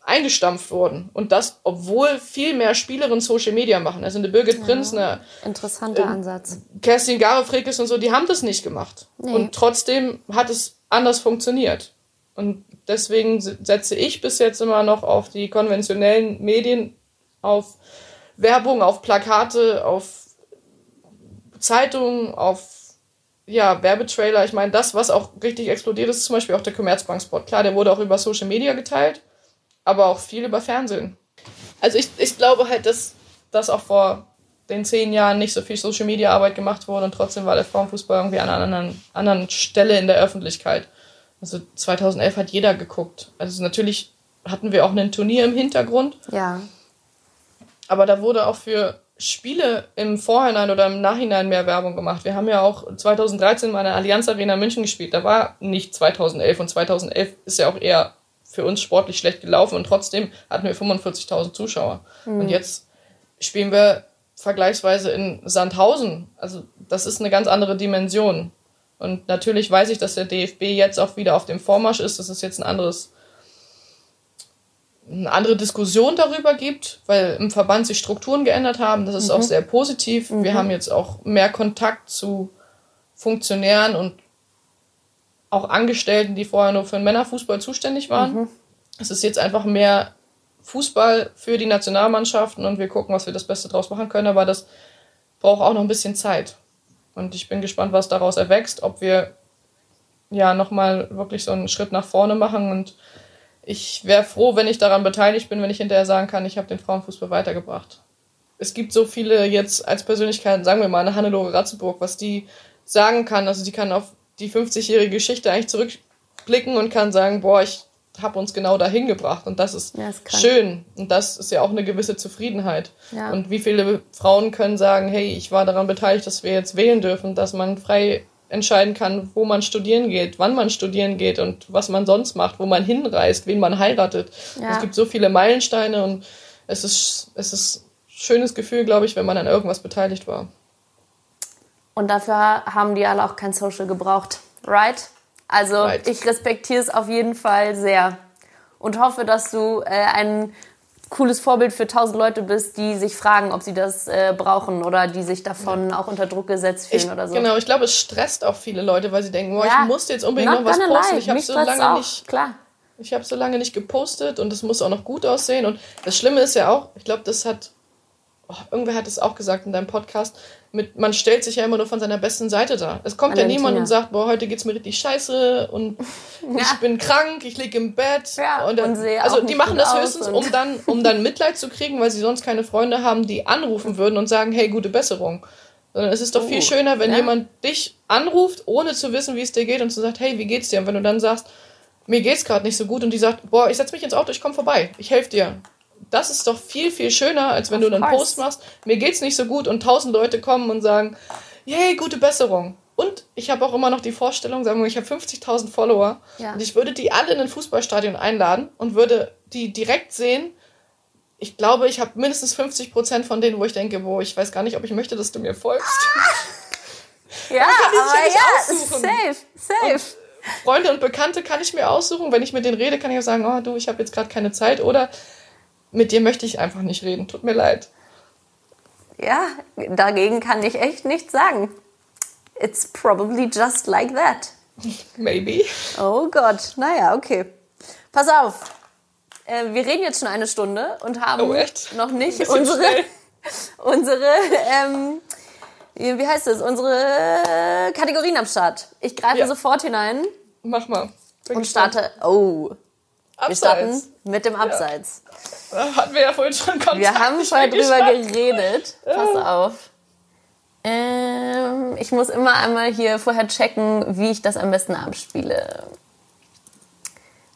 eingestampft worden. Und das, obwohl viel mehr Spielerinnen Social Media machen. Also eine Birgit ja, Prinz, eine interessanter äh, Ansatz. Kerstin Garefrekes und so, die haben das nicht gemacht. Nee. Und trotzdem hat es anders funktioniert. Und deswegen setze ich bis jetzt immer noch auf die konventionellen Medien, auf Werbung, auf Plakate, auf Zeitungen, auf ja, Werbetrailer. Ich meine, das, was auch richtig explodiert ist, zum Beispiel auch der Commerzbank-Spot. Klar, der wurde auch über Social Media geteilt, aber auch viel über Fernsehen. Also ich, ich glaube halt, dass das auch vor den zehn Jahren nicht so viel Social Media Arbeit gemacht wurde und trotzdem war der Frauenfußball irgendwie an einer anderen, anderen Stelle in der Öffentlichkeit. Also 2011 hat jeder geguckt. Also natürlich hatten wir auch ein Turnier im Hintergrund. Ja. Aber da wurde auch für Spiele im Vorhinein oder im Nachhinein mehr Werbung gemacht. Wir haben ja auch 2013 mal in der Allianz Arena München gespielt. Da war nicht 2011 und 2011 ist ja auch eher für uns sportlich schlecht gelaufen und trotzdem hatten wir 45.000 Zuschauer. Mhm. Und jetzt spielen wir vergleichsweise in Sandhausen. Also das ist eine ganz andere Dimension. Und natürlich weiß ich, dass der DFB jetzt auch wieder auf dem Vormarsch ist. dass es jetzt ein anderes, eine andere Diskussion darüber gibt, weil im Verband sich Strukturen geändert haben. Das ist mhm. auch sehr positiv. Mhm. Wir haben jetzt auch mehr Kontakt zu Funktionären und auch Angestellten, die vorher nur für den Männerfußball zuständig waren. Mhm. Es ist jetzt einfach mehr Fußball für die Nationalmannschaften und wir gucken, was wir das Beste draus machen können. Aber das braucht auch noch ein bisschen Zeit. Und ich bin gespannt, was daraus erwächst, ob wir ja nochmal wirklich so einen Schritt nach vorne machen. Und ich wäre froh, wenn ich daran beteiligt bin, wenn ich hinterher sagen kann, ich habe den Frauenfußball weitergebracht. Es gibt so viele jetzt als Persönlichkeiten, sagen wir mal, eine Hannelore Ratzeburg, was die sagen kann. Also sie kann auf die 50-jährige Geschichte eigentlich zurückblicken und kann sagen, boah, ich habe uns genau dahin gebracht und das ist, Ja, ist schön und das ist ja auch eine gewisse Zufriedenheit. Ja. Und wie viele Frauen können sagen, hey, ich war daran beteiligt, dass wir jetzt wählen dürfen, dass man frei entscheiden kann, wo man studieren geht, wann man studieren geht und was man sonst macht, wo man hinreist, wen man heiratet. Ja. Es gibt so viele Meilensteine und es ist es ist ein schönes Gefühl, glaube ich, wenn man an irgendwas beteiligt war. Und dafür haben die alle auch kein Social gebraucht. Right? Also Right. ich respektiere es auf jeden Fall sehr. Und hoffe, dass du äh, ein cooles Vorbild für tausend Leute bist, die sich fragen, ob sie das äh, brauchen oder die sich davon auch unter Druck gesetzt fühlen Ich, oder so. Genau, ich glaube, es stresst auch viele Leute, weil sie denken, boah, Ja. ich muss jetzt unbedingt Not noch was posten. lie, Ich habe so lange auch, nicht Klar. Ich habe so lange nicht gepostet und es muss auch noch gut aussehen. Und das Schlimme ist ja auch, ich glaube, das hat, oh, irgendwer hat es auch gesagt in deinem Podcast, mit, man stellt sich ja immer nur von seiner besten Seite dar. Es kommt ja Valentina. niemand und sagt, boah, heute geht's mir richtig scheiße und ich bin krank, ich liege im Bett. Ja, und, dann, und also die machen das höchstens, um dann, um dann Mitleid zu kriegen, weil sie sonst keine Freunde haben, die anrufen würden und sagen, hey, gute Besserung. Sondern es ist doch viel Oh, schöner, wenn ja. jemand dich anruft, ohne zu wissen, wie es dir geht und zu sagt, hey, wie geht's dir? Und wenn du dann sagst, mir geht's gerade nicht so gut und die sagt, boah, ich setz mich ins Auto, ich komm vorbei, ich helfe dir. Das ist doch viel, viel schöner, als wenn Of du einen course. Post machst, mir geht's nicht so gut und tausend Leute kommen und sagen, yay, gute Besserung. Und ich habe auch immer noch die Vorstellung, sagen wir, ich habe 50.000 Follower Ja. und ich würde die alle in ein Fußballstadion einladen und würde die direkt sehen. Ich glaube, ich habe mindestens 50% von denen, wo ich denke, wo ich weiß gar nicht, ob ich möchte, dass du mir folgst. Ja, die sich aber ja ja, aussuchen. safe, safe. Freunde und Bekannte kann ich mir aussuchen. Wenn ich mit denen rede, kann ich auch sagen, oh du, ich habe jetzt gerade keine Zeit oder mit dir möchte ich einfach nicht reden. Tut mir leid. Ja, dagegen kann ich echt nichts sagen. It's probably just like that. Maybe. Oh Gott, naja, okay. Pass auf. Äh, wir reden jetzt schon eine Stunde und haben Oh, noch nicht unsere, schnell. unsere, ähm, wie heißt es, unsere Kategorien am Start. Ich greife Ja. sofort hinein Mach mal. Und starte. Oh, wir starten Abseits. mit dem Abseits. Da Hatten wir ja vorhin schon Kontakt. Wir haben vorher bin drüber geredet. Pass auf. Ähm, ich muss immer einmal hier vorher checken, wie ich das am besten abspiele.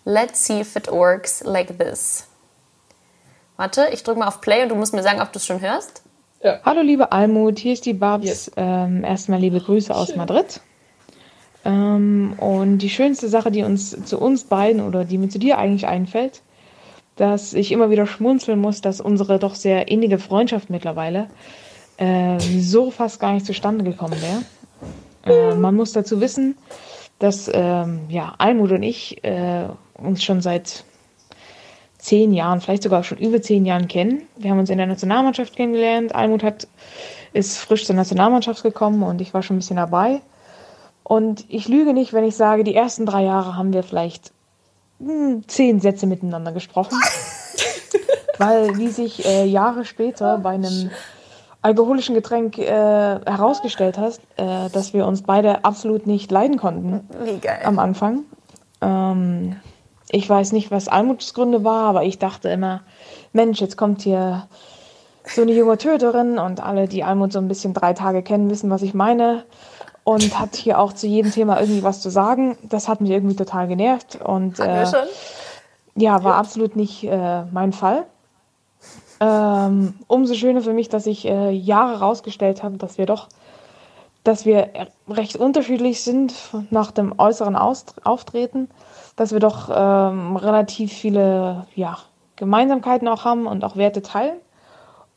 Let's see if it works like this. Warte, ich drücke mal auf Play und du musst mir sagen, ob du es schon hörst. Ja. Hallo liebe Almut, hier ist die Babs. Yes. Ähm, erstmal liebe Grüße aus Madrid. Ähm, und die schönste Sache, die uns zu uns beiden oder die mir zu dir eigentlich einfällt, dass ich immer wieder schmunzeln muss, dass unsere doch sehr innige Freundschaft mittlerweile ähm, so fast gar nicht zustande gekommen wäre. Äh, man muss dazu wissen, dass ähm, ja, Almut und ich äh, uns schon seit zehn Jahren, vielleicht sogar schon über zehn Jahren kennen. Wir haben uns in der Nationalmannschaft kennengelernt. Almut hat, ist frisch zur Nationalmannschaft gekommen und ich war schon ein bisschen dabei. Und ich lüge nicht, wenn ich sage, die ersten drei Jahre haben wir vielleicht hm, zehn Sätze miteinander gesprochen. Weil, wie sich äh, Jahre später bei einem alkoholischen Getränk äh, herausgestellt hat, äh, dass wir uns beide absolut nicht leiden konnten Wie geil. am Anfang. Ähm, ich weiß nicht, was Almuts Gründe war, aber ich dachte immer, Mensch, jetzt kommt hier so eine junge Töterin und alle, die Almut so ein bisschen drei Tage kennen, wissen, was ich meine. Und hat hier auch zu jedem Thema irgendwie was zu sagen. Das hat mich irgendwie total genervt. Und äh, ja, war absolut nicht äh, mein Fall. Ähm, umso schöner für mich, dass ich äh, Jahre rausgestellt habe, dass wir doch, dass wir recht unterschiedlich sind nach dem äußeren Aus Auftreten, dass wir doch ähm, relativ viele ja, Gemeinsamkeiten auch haben und auch Werte teilen.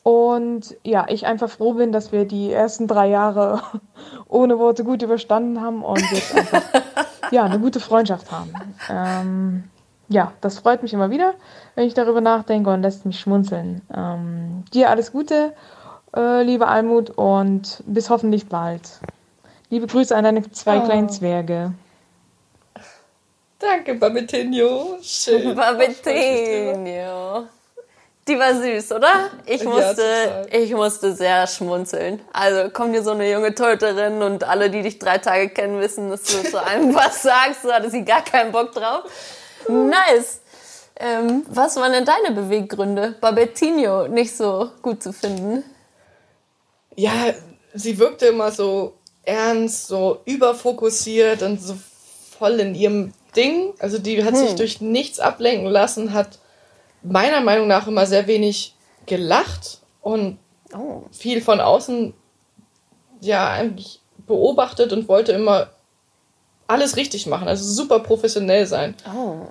Und ja, ich einfach froh bin, dass wir die ersten drei Jahre ohne Worte gut überstanden haben und jetzt einfach ja, eine gute Freundschaft haben. Ähm, ja, das freut mich immer wieder, wenn ich darüber nachdenke und lässt mich schmunzeln. Ähm, dir alles Gute, äh, liebe Almut, und bis hoffentlich bald. Liebe Grüße an deine zwei kleinen Zwerge. Danke, Babetinho. Schön. Babetinho. Die war süß, oder? Ich Ja, musste, total. ich musste sehr schmunzeln. Also kommt hier so eine junge Teuterin und alle, die dich drei Tage kennen, wissen, dass du zu allem was sagst. So hatte sie gar keinen Bock drauf. Nice. Ähm, was waren denn deine Beweggründe, Babetinho nicht so gut zu finden? Ja, sie wirkte immer so ernst, so überfokussiert und so voll in ihrem Ding. Also die hat hm. sich durch nichts ablenken lassen, hat meiner Meinung nach immer sehr wenig gelacht und oh. viel von außen ja eigentlich beobachtet und wollte immer alles richtig machen, also super professionell sein. Oh.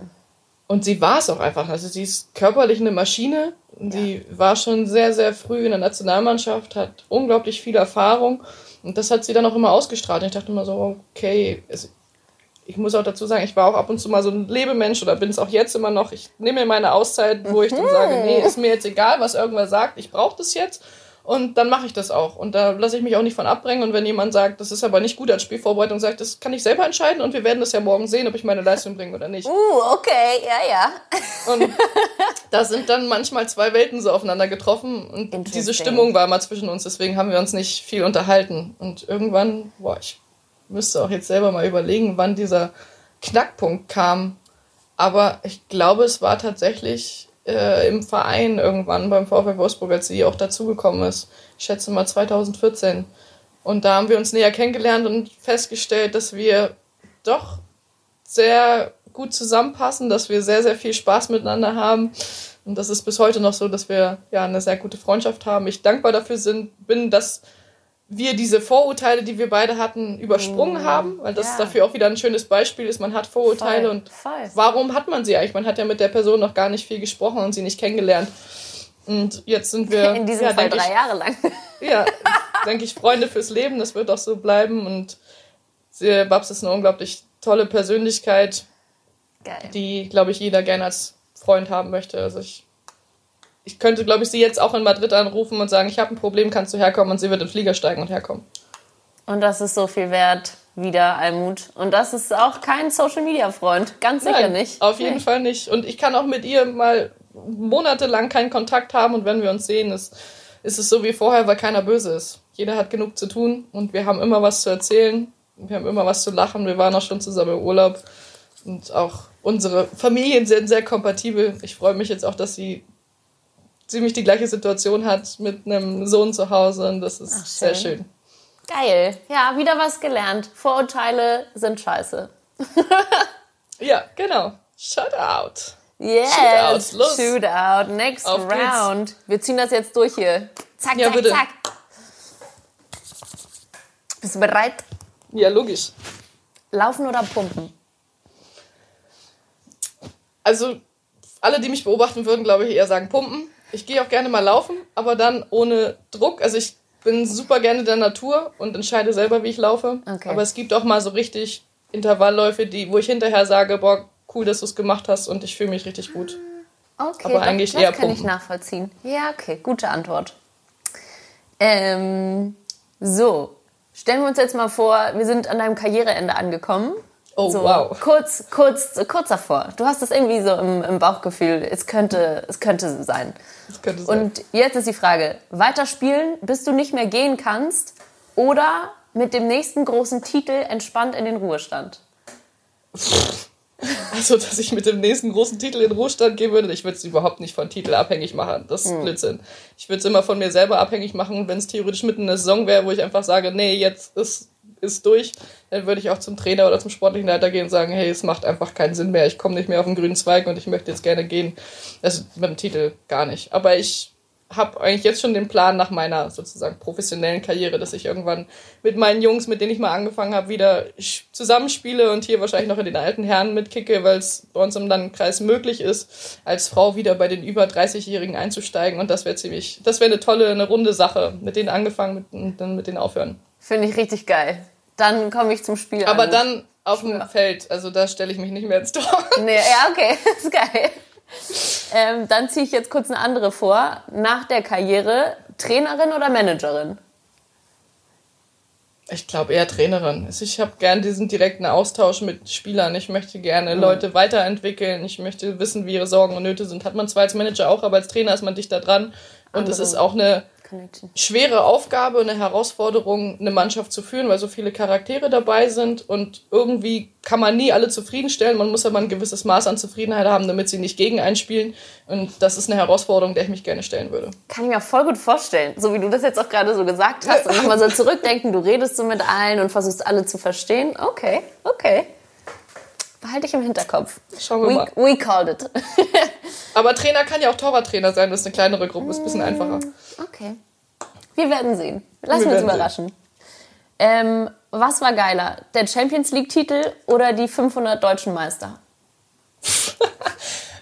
Und sie war es auch einfach. Also sie ist körperlich eine Maschine. Sie ja. war schon sehr, sehr früh in der Nationalmannschaft, hat unglaublich viel Erfahrung. Und das hat sie dann auch immer ausgestrahlt. Und ich dachte immer so, okay, es, ich muss auch dazu sagen, ich war auch ab und zu mal so ein Lebemensch oder bin es auch jetzt immer noch. Ich nehme mir meine Auszeit, wo ich dann sage, nee, ist mir jetzt egal, was irgendwer sagt, ich brauche das jetzt. Und dann mache ich das auch. Und da lasse ich mich auch nicht von abbringen. Und wenn jemand sagt, das ist aber nicht gut als Spielvorbereitung, sagt, das kann ich selber entscheiden und wir werden das ja morgen sehen, ob ich meine Leistung bringe oder nicht. Uh, okay, ja, ja. Und da sind dann manchmal zwei Welten so aufeinander getroffen. Und diese Stimmung war mal zwischen uns, deswegen haben wir uns nicht viel unterhalten. Und irgendwann, boah, ich müsste auch jetzt selber mal überlegen, wann dieser Knackpunkt kam. Aber ich glaube, es war tatsächlich äh, im Verein irgendwann beim VfL Wolfsburg, als sie auch dazugekommen ist. Ich schätze mal 2014. Und da haben wir uns näher kennengelernt und festgestellt, dass wir doch sehr gut zusammenpassen, dass wir sehr, sehr viel Spaß miteinander haben. Und das ist bis heute noch so, dass wir ja eine sehr gute Freundschaft haben. Ich dankbar dafür sind, bin, dass wir diese Vorurteile, die wir beide hatten, übersprungen mm, haben, weil das ja. dafür auch wieder ein schönes Beispiel ist. Man hat Vorurteile voll, und voll. warum hat man sie eigentlich? Man hat ja mit der Person noch gar nicht viel gesprochen und sie nicht kennengelernt. Und jetzt sind wir. In diesem ja, Fall drei ich, Jahre lang. Ja, denke ich, Freunde fürs Leben, das wird auch so bleiben. Und Babs ist eine unglaublich tolle Persönlichkeit, Geil. die, glaube ich, jeder gerne als Freund haben möchte. Also ich ich könnte, glaube ich, sie jetzt auch in Madrid anrufen und sagen, ich habe ein Problem, kannst du herkommen? Und sie wird in den Flieger steigen und herkommen. Und das ist so viel wert, wieder Almut. Und das ist auch kein Social-Media-Freund. Ganz sicher Nein, nicht. Auf jeden nee. Fall nicht. Und ich kann auch mit ihr mal monatelang keinen Kontakt haben und wenn wir uns sehen, ist, ist es so wie vorher, weil keiner böse ist. Jeder hat genug zu tun und wir haben immer was zu erzählen. Wir haben immer was zu lachen. Wir waren auch schon zusammen im Urlaub. Und auch unsere Familien sind sehr kompatibel. Ich freue mich jetzt auch, dass sie ziemlich die gleiche Situation hat mit einem Sohn zu Hause und das ist Ach, schön. sehr schön. Geil. Ja, wieder was gelernt. Vorurteile sind scheiße. ja, genau. Shut out. Yes, Shoot out. Los. Shoot out. Next Auf round. Geht's. Wir ziehen das jetzt durch hier. Zack, ja, zack, bitte. zack. Bist du bereit? Ja, logisch. Laufen oder pumpen? Also, alle, die mich beobachten würden, glaube ich, eher sagen pumpen. Ich gehe auch gerne mal laufen, aber dann ohne Druck. Also ich bin super gerne der Natur und entscheide selber, wie ich laufe. Okay. Aber es gibt auch mal so richtig Intervallläufe, die, wo ich hinterher sage, boah, cool, dass du es gemacht hast und ich fühle mich richtig gut. Okay, aber eigentlich das, das eher kann pumpen. ich nachvollziehen. Ja, okay, gute Antwort. Ähm, so, stellen wir uns jetzt mal vor, wir sind an deinem Karriereende angekommen. Oh, so, wow. Kurz, kurz, kurz davor. Du hast das irgendwie so im, im Bauchgefühl, es könnte, es könnte sein. Es könnte sein. Und jetzt ist die Frage, weiterspielen, bis du nicht mehr gehen kannst oder mit dem nächsten großen Titel entspannt in den Ruhestand? Also, dass ich mit dem nächsten großen Titel in den Ruhestand gehen würde, ich würde es überhaupt nicht von Titel abhängig machen. Das ist hm. Blödsinn. Ich würde es immer von mir selber abhängig machen, wenn es theoretisch mitten in der Saison wäre, wo ich einfach sage, nee, jetzt ist ist durch, dann würde ich auch zum Trainer oder zum sportlichen Leiter gehen und sagen, hey, es macht einfach keinen Sinn mehr, ich komme nicht mehr auf den grünen Zweig und ich möchte jetzt gerne gehen. Ist mit dem Titel gar nicht. Aber ich habe eigentlich jetzt schon den Plan nach meiner sozusagen professionellen Karriere, dass ich irgendwann mit meinen Jungs, mit denen ich mal angefangen habe, wieder zusammenspiele und hier wahrscheinlich noch in den alten Herren mitkicke, weil es bei uns im Landkreis möglich ist, als Frau wieder bei den über 30-Jährigen einzusteigen. Und das wäre ziemlich, das wäre eine tolle, eine runde Sache. Mit denen angefangen und dann mit denen aufhören. Finde ich richtig geil. Dann komme ich zum Spiel. Aber an. dann auf dem Feld. Also da stelle ich mich nicht mehr ins Tor. Nee, ja, okay. Das ist geil. Ähm, dann ziehe ich jetzt kurz eine andere vor. Nach der Karriere Trainerin oder Managerin? Ich glaube eher Trainerin. Also ich habe gern diesen direkten Austausch mit Spielern. Ich möchte gerne mhm. Leute weiterentwickeln. Ich möchte wissen, wie ihre Sorgen und Nöte sind. Hat man zwar als Manager auch, aber als Trainer ist man dichter dran. Und es ist auch eine. Schwere Aufgabe, eine Herausforderung, eine Mannschaft zu führen, weil so viele Charaktere dabei sind und irgendwie kann man nie alle zufriedenstellen. Man muss aber ein gewisses Maß an Zufriedenheit haben, damit sie nicht gegen einspielen. Und das ist eine Herausforderung, der ich mich gerne stellen würde. Kann ich mir voll gut vorstellen, so wie du das jetzt auch gerade so gesagt hast. Und nochmal so zurückdenken, du redest so mit allen und versuchst alle zu verstehen. Okay, okay. Behalte ich im Hinterkopf. Schauen wir we, mal. we called it. Aber Trainer kann ja auch Torwarttrainer sein, das ist eine kleinere Gruppe, ist ein bisschen einfacher. Okay. Wir werden sehen. Lassen Wir uns überraschen. Ähm, was war geiler? Der Champions League-Titel oder die 500 deutschen Meister?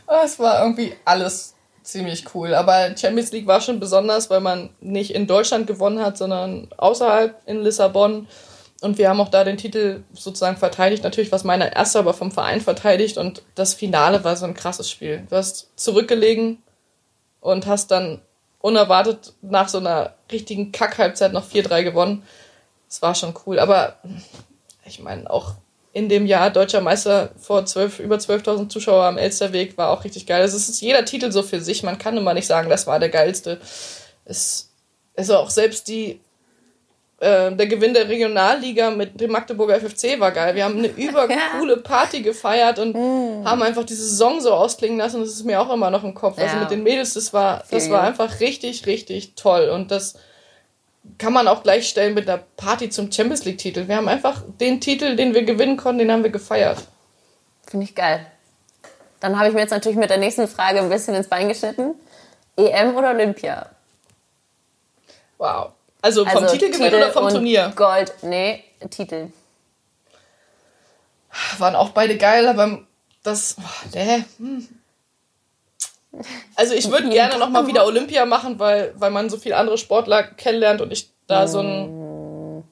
Ah, Es war irgendwie alles ziemlich cool. Aber Champions League war schon besonders, weil man nicht in Deutschland gewonnen hat, sondern außerhalb in Lissabon. Und wir haben auch da den Titel sozusagen verteidigt. Natürlich war es meine erste, aber vom Verein verteidigt. Und das Finale war so ein krasses Spiel. Du hast zurückgelegen und hast dann unerwartet nach so einer richtigen Kack-Halbzeit noch 4-3 gewonnen. Das war schon cool. Aber ich meine, auch in dem Jahr deutscher Meister vor 12, über 12.000 Zuschauer am Elsterweg war auch richtig geil. Also es ist jeder Titel so für sich. Man kann immer nicht sagen, das war der geilste. Es ist auch selbst die äh, der Gewinn der Regionalliga mit dem Magdeburger FFC war geil. Wir haben eine übercoole Party gefeiert und haben einfach diese Saison so ausklingen lassen. Das ist mir auch immer noch im Kopf. Also Ja. mit den Mädels, das war, das war einfach richtig, richtig toll. Und das kann man auch gleichstellen mit der Party zum Champions League-Titel. Wir haben einfach den Titel, den wir gewinnen konnten, den haben wir gefeiert. Finde ich geil. Dann habe ich mir jetzt natürlich mit der nächsten Frage ein bisschen ins Bein geschnitten. EM oder Olympia? Wow. Also vom Titelgewinn oder vom Turnier? Gold. Nee, Titel. Waren auch beide geil, aber das. Oh, nee. Hm. Also ich würde gerne nochmal wieder Olympia machen, weil, weil man so viele andere Sportler kennenlernt und ich da so einen,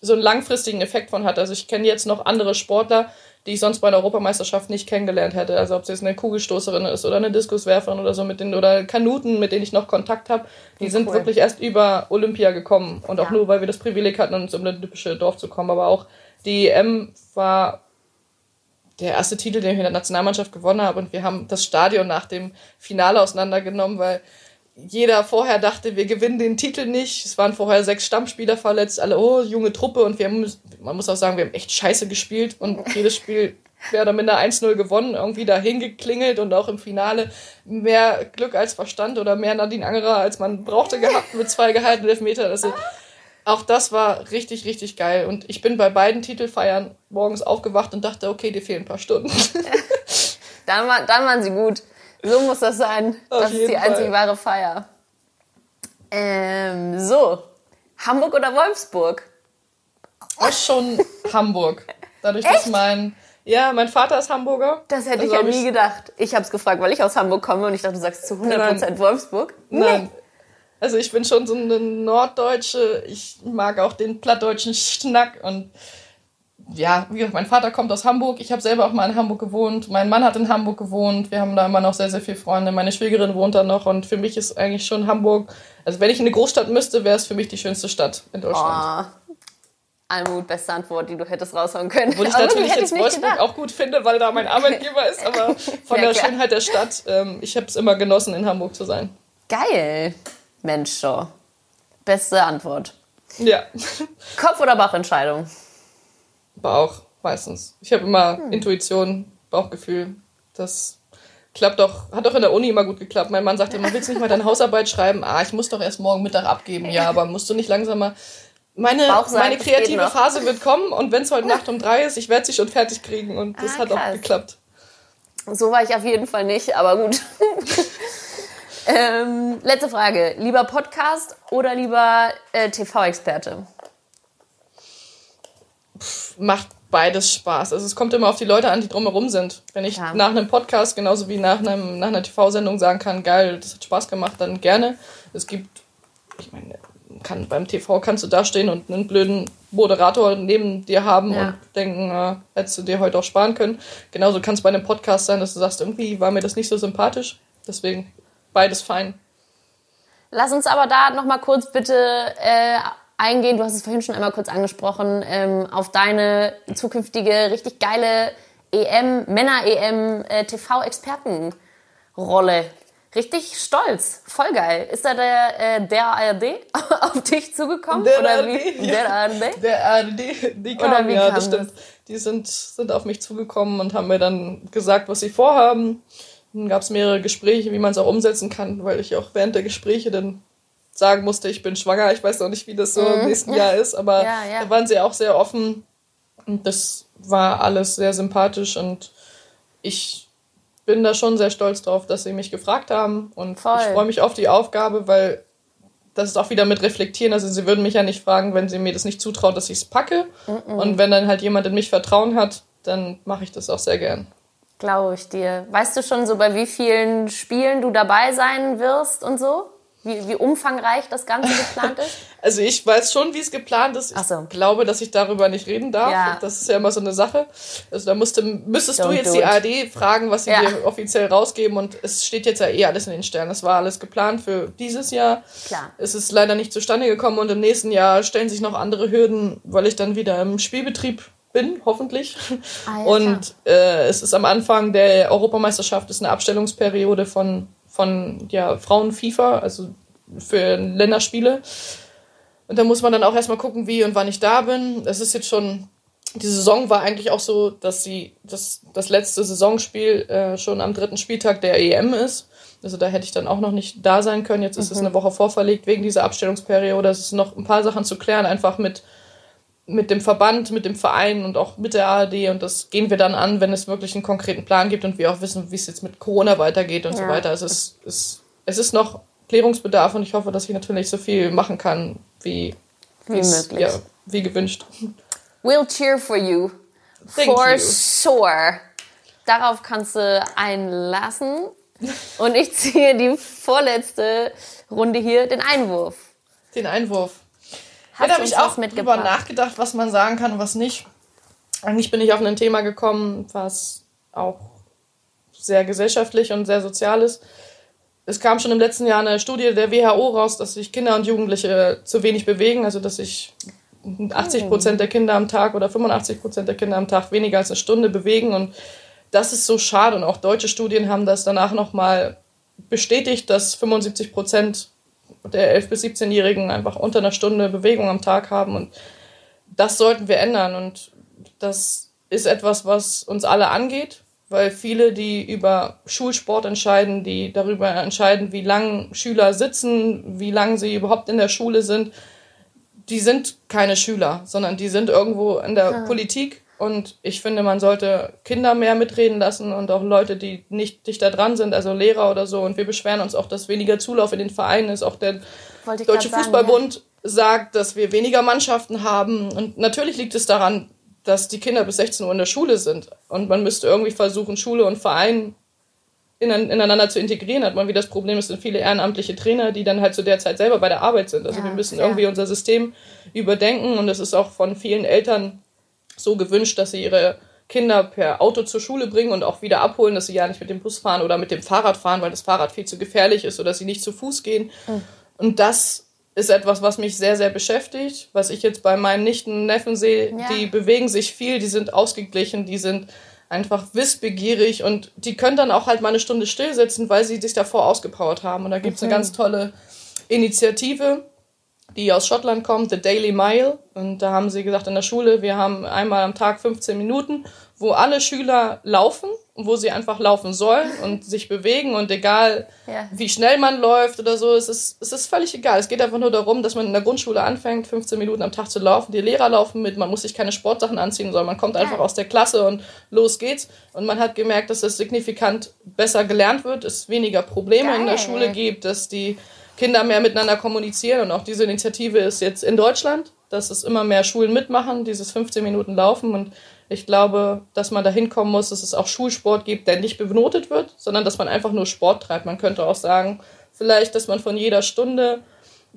so einen langfristigen Effekt von hatte. Also ich kenne jetzt noch andere Sportler, die ich sonst bei der Europameisterschaft nicht kennengelernt hätte. Also ob es jetzt eine Kugelstoßerin ist oder eine Diskuswerferin oder so mit denen oder Kanuten, mit denen ich noch Kontakt habe, die sind cool. wirklich erst über Olympia gekommen und auch Ja. nur, weil wir das Privileg hatten, ins olympische Dorf zu kommen. Aber auch die EM war der erste Titel, den ich in der Nationalmannschaft gewonnen habe. Und wir haben das Stadion nach dem Finale auseinandergenommen, weil jeder vorher dachte, wir gewinnen den Titel nicht. Es waren vorher sechs Stammspieler verletzt, alle, oh, junge Truppe. Und wir haben, man muss auch sagen, wir haben echt scheiße gespielt und jedes Spiel mehr oder minder 1-0 gewonnen, irgendwie dahin geklingelt und auch im Finale mehr Glück als Verstand oder mehr Nadine Angerer, als man brauchte gehabt mit zwei gehaltenen Elfmeter. Also, auch das war richtig, richtig geil. Und ich bin bei beiden Titelfeiern morgens aufgewacht und dachte, okay, dir fehlen ein paar Stunden. Dann, war, dann waren sie gut. So muss das sein. Auf das ist die einzig wahre Feier. Ähm, so. Hamburg oder Wolfsburg? Auch schon Hamburg. Dadurch, dass mein, ja, mein Vater ist Hamburger. Das hätte Also ich ja nie gedacht. Ich habe es gefragt, weil ich aus Hamburg komme und ich dachte, du sagst zu 100% Nein. Wolfsburg. Nein. Also ich bin schon so eine Norddeutsche. Ich mag auch den plattdeutschen Schnack und ja, wie gesagt, mein Vater kommt aus Hamburg. Ich habe selber auch mal in Hamburg gewohnt. Mein Mann hat in Hamburg gewohnt. Wir haben da immer noch sehr, sehr viele Freunde. Meine Schwägerin wohnt da noch und für mich ist eigentlich schon Hamburg. Also wenn ich in eine Großstadt müsste, wäre es für mich die schönste Stadt in Deutschland. Oh, Almut, beste Antwort, die du hättest raushauen können. Obwohl ich Aber natürlich jetzt ich Wolfsburg gedacht. auch gut finde, weil da mein Arbeitgeber ist, aber von Ja, der klar. Schönheit der Stadt, ähm, ich habe es immer genossen, in Hamburg zu sein. Geil. Mensch, so. Beste Antwort. Ja, Kopf- oder Bauchentscheidung? Bauch meistens. Ich habe immer Hm. Intuition, Bauchgefühl. Das klappt doch, hat doch in der Uni immer gut geklappt. Mein Mann sagte immer, willst du nicht mal deine Hausarbeit schreiben? Ah, ich muss doch erst morgen Mittag abgeben. Ja, aber musst du nicht langsamer... Meine, meine kreative. Phase wird kommen und wenn es heute Nacht um drei ist, ich werde sie schon fertig kriegen und das Ah, hat auch geklappt. So war ich auf jeden Fall nicht, aber gut. ähm, letzte Frage. Lieber Podcast oder lieber äh, TV-Experte? Macht beides Spaß. Also es kommt immer auf die Leute an, die drumherum sind. Wenn ich Ja. nach einem Podcast genauso wie nach, einem, nach einer TV-Sendung sagen kann, geil, das hat Spaß gemacht, dann gerne. Es gibt, ich meine, kann, beim TV kannst du da stehen und einen blöden Moderator neben dir haben Ja. und denken, äh, hättest du dir heute auch sparen können. Genauso kann es bei einem Podcast sein, dass du sagst, irgendwie war mir das nicht so sympathisch. Deswegen beides fein. Lass uns aber da noch mal kurz bitte äh, eingehen. Du hast es vorhin schon einmal kurz angesprochen ähm, auf deine zukünftige richtig geile EM Männer EM äh, richtig stolz. Voll geil. Ist da der, äh, der ARD auf dich zugekommen? Der oder ARD, wie? ja. Der ARD? Der ARD, die Oder kamen, wie ja, kam das stimmt. Die sind, sind auf mich zugekommen und haben mir dann gesagt, was sie vorhaben. Dann gab es mehrere Gespräche, wie man es auch umsetzen kann, weil ich auch während der Gespräche dann sagen musste, ich bin schwanger. Ich weiß noch nicht, wie das so im nächsten Jahr ist, aber Mhm. Ja, ja. da waren sie auch sehr offen. Und das war alles sehr sympathisch und ich bin da schon sehr stolz drauf, dass sie mich gefragt haben. Und Voll. ich freue mich auf die Aufgabe, weil das ist auch wieder mit reflektieren. Also sie würden mich ja nicht fragen, wenn sie mir das nicht zutraut, dass ich es packe. Und wenn dann halt jemand in mich Vertrauen hat, dann mache ich das auch sehr gern. Glaube ich dir. Weißt du schon so, bei wie vielen Spielen du dabei sein wirst und so? Wie, wie umfangreich das Ganze geplant ist? Also ich weiß schon, wie es geplant ist. Ich Ach so. glaube, dass ich darüber nicht reden darf. Ja. Das ist ja immer so eine Sache. Also da musste, müsstest du Don't jetzt do die. ARD fragen, was sie Ja. dir offiziell rausgeben. Und es steht jetzt ja eh alles in den Sternen. Das war alles geplant für dieses Jahr. Klar. Es ist leider nicht zustande gekommen und im nächsten Jahr stellen sich noch andere Hürden, weil ich dann wieder im Spielbetrieb bin, hoffentlich. Ah, ja, und äh, es ist am Anfang der Europameisterschaft ist eine Abstellungsperiode von, von ja, Frauen-FIFA, also für Länderspiele. Und da muss man dann auch erstmal gucken, wie und wann ich da bin. Es ist jetzt schon, die Saison war eigentlich auch so, dass sie das, das letzte Saisonspiel äh, schon am dritten Spieltag der EM ist. Also da hätte ich dann auch noch nicht da sein können. Jetzt ist es eine Woche vorverlegt wegen dieser Abstellungsperiode. Es ist noch ein paar Sachen zu klären, einfach mit, mit dem Verband, mit dem Verein und auch mit der ARD. Und das gehen wir dann an, wenn es wirklich einen konkreten Plan gibt und wir auch wissen, wie es jetzt mit Corona weitergeht und so Ja. weiter. Es ist, es, ist noch Klärungsbedarf und ich hoffe, dass ich natürlich so viel machen kann, wie, Wie. Ja, wie gewünscht. We'll cheer for you. Thank for you. sure. Darauf kannst du einlassen. Und ich ziehe die vorletzte Runde hier, den Einwurf. Den Einwurf. Hast da habe ich auch drüber nachgedacht, was man sagen kann und was nicht. Eigentlich bin ich auf ein Thema gekommen, was auch sehr gesellschaftlich und sehr sozial ist. Es kam schon im letzten Jahr eine Studie der WHO raus, dass sich Kinder und Jugendliche zu wenig bewegen, also dass sich 80 Prozent der Kinder am Tag oder 85 Prozent der Kinder am Tag weniger als eine Stunde bewegen und das ist so schade und auch deutsche Studien haben das danach nochmal bestätigt, dass 75 Prozent der 11- bis 17-Jährigen einfach unter einer Stunde Bewegung am Tag haben. Und das sollten wir ändern. Und das ist etwas, was uns alle angeht, weil viele, die über Schulsport entscheiden, die darüber entscheiden, wie lang Schüler sitzen, wie lange sie überhaupt in der Schule sind, die sind keine Schüler, sondern die sind irgendwo in der Politik. Und ich finde, man sollte Kinder mehr mitreden lassen und auch Leute, die nicht dichter dran sind, also Lehrer oder so. Und wir beschweren uns auch, dass weniger Zulauf in den Vereinen ist. Auch der Deutsche sagen, Fußballbund sagt, dass wir weniger Mannschaften haben. Und natürlich liegt es daran, dass die Kinder bis 16 Uhr in der Schule sind. Und man müsste irgendwie versuchen, Schule und Verein inan- ineinander zu integrieren. Hat man wie das Problem, es sind viele ehrenamtliche Trainer, die dann halt zu der Zeit selber bei der Arbeit sind. Also Ja, wir müssen fair. irgendwie unser System überdenken. Und es ist auch von vielen Eltern so gewünscht, dass sie ihre Kinder per Auto zur Schule bringen und auch wieder abholen, dass sie ja nicht mit dem Bus fahren oder mit dem Fahrrad fahren, weil das Fahrrad viel zu gefährlich ist oder dass sie nicht zu Fuß gehen. Und das ist etwas, was mich sehr, sehr beschäftigt, was ich jetzt bei meinen Nichten und Neffen sehe. Ja. Die bewegen sich viel, die sind ausgeglichen, die sind einfach wissbegierig und die können dann auch halt mal eine Stunde still sitzen, weil sie sich davor ausgepowert haben. Und da gibt es eine ganz tolle Initiative, die aus Schottland kommt, The Daily Mile. Und da haben sie gesagt, in der Schule, wir haben einmal am Tag 15 Minuten, wo alle Schüler laufen, wo sie einfach laufen sollen und sich bewegen. Und egal, Ja. wie schnell man läuft oder so, es ist, es ist völlig egal. Es geht einfach nur darum, dass man in der Grundschule anfängt, 15 Minuten am Tag zu laufen. Die Lehrer laufen mit, man muss sich keine Sportsachen anziehen, sondern man kommt einfach aus der Klasse und los geht's. Und man hat gemerkt, dass es signifikant besser gelernt wird, es weniger Probleme in der Geil. Schule gibt, dass die Kinder mehr miteinander kommunizieren. Und auch diese Initiative ist jetzt in Deutschland, dass es immer mehr Schulen mitmachen, dieses 15 Minuten Laufen. Und ich glaube, dass man dahin kommen muss, dass es auch Schulsport gibt, der nicht benotet wird, sondern dass man einfach nur Sport treibt. Man könnte auch sagen, vielleicht, dass man von jeder Stunde,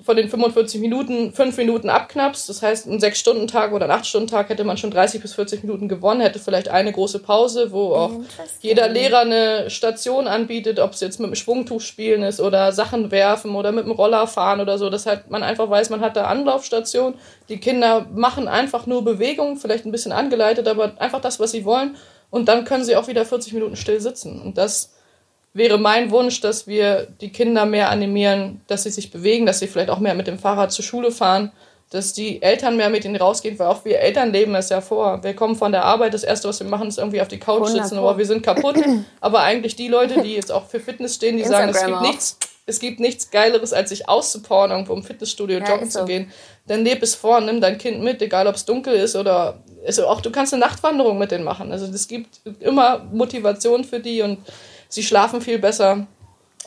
von den 45 Minuten, fünf Minuten abknapst. Das heißt, einen Sechs-Stunden-Tag oder einen Acht-Stunden-Tag hätte man schon 30 bis 40 Minuten gewonnen, hätte vielleicht eine große Pause, wo auch jeder Lehrer eine Station anbietet, ob es jetzt mit dem Schwungtuch spielen ist oder Sachen werfen oder mit dem Roller fahren oder so. Das halt man einfach weiß, man hat da Anlaufstation. Die Kinder machen einfach nur Bewegung, vielleicht ein bisschen angeleitet, aber einfach das, was sie wollen. Und dann können sie auch wieder 40 Minuten still sitzen. Und das wäre mein Wunsch, dass wir die Kinder mehr animieren, dass sie sich bewegen, dass sie vielleicht auch mehr mit dem Fahrrad zur Schule fahren, dass die Eltern mehr mit ihnen rausgehen, weil auch wir Eltern leben es ja vor. Wir kommen von der Arbeit, das Erste, was wir machen, ist irgendwie auf die Couch sitzen, aber wir sind kaputt. Aber eigentlich die Leute, die jetzt auch für Fitness stehen, die sagen, es gibt nichts, es gibt nichts Geileres, als sich auszupowern, irgendwo im Fitnessstudio ja, joggen zu so. gehen. Dann leb es vor, nimm dein Kind mit, egal ob es dunkel ist oder also auch du kannst eine Nachtwanderung mit denen machen. Also es gibt immer Motivation für die und sie schlafen viel besser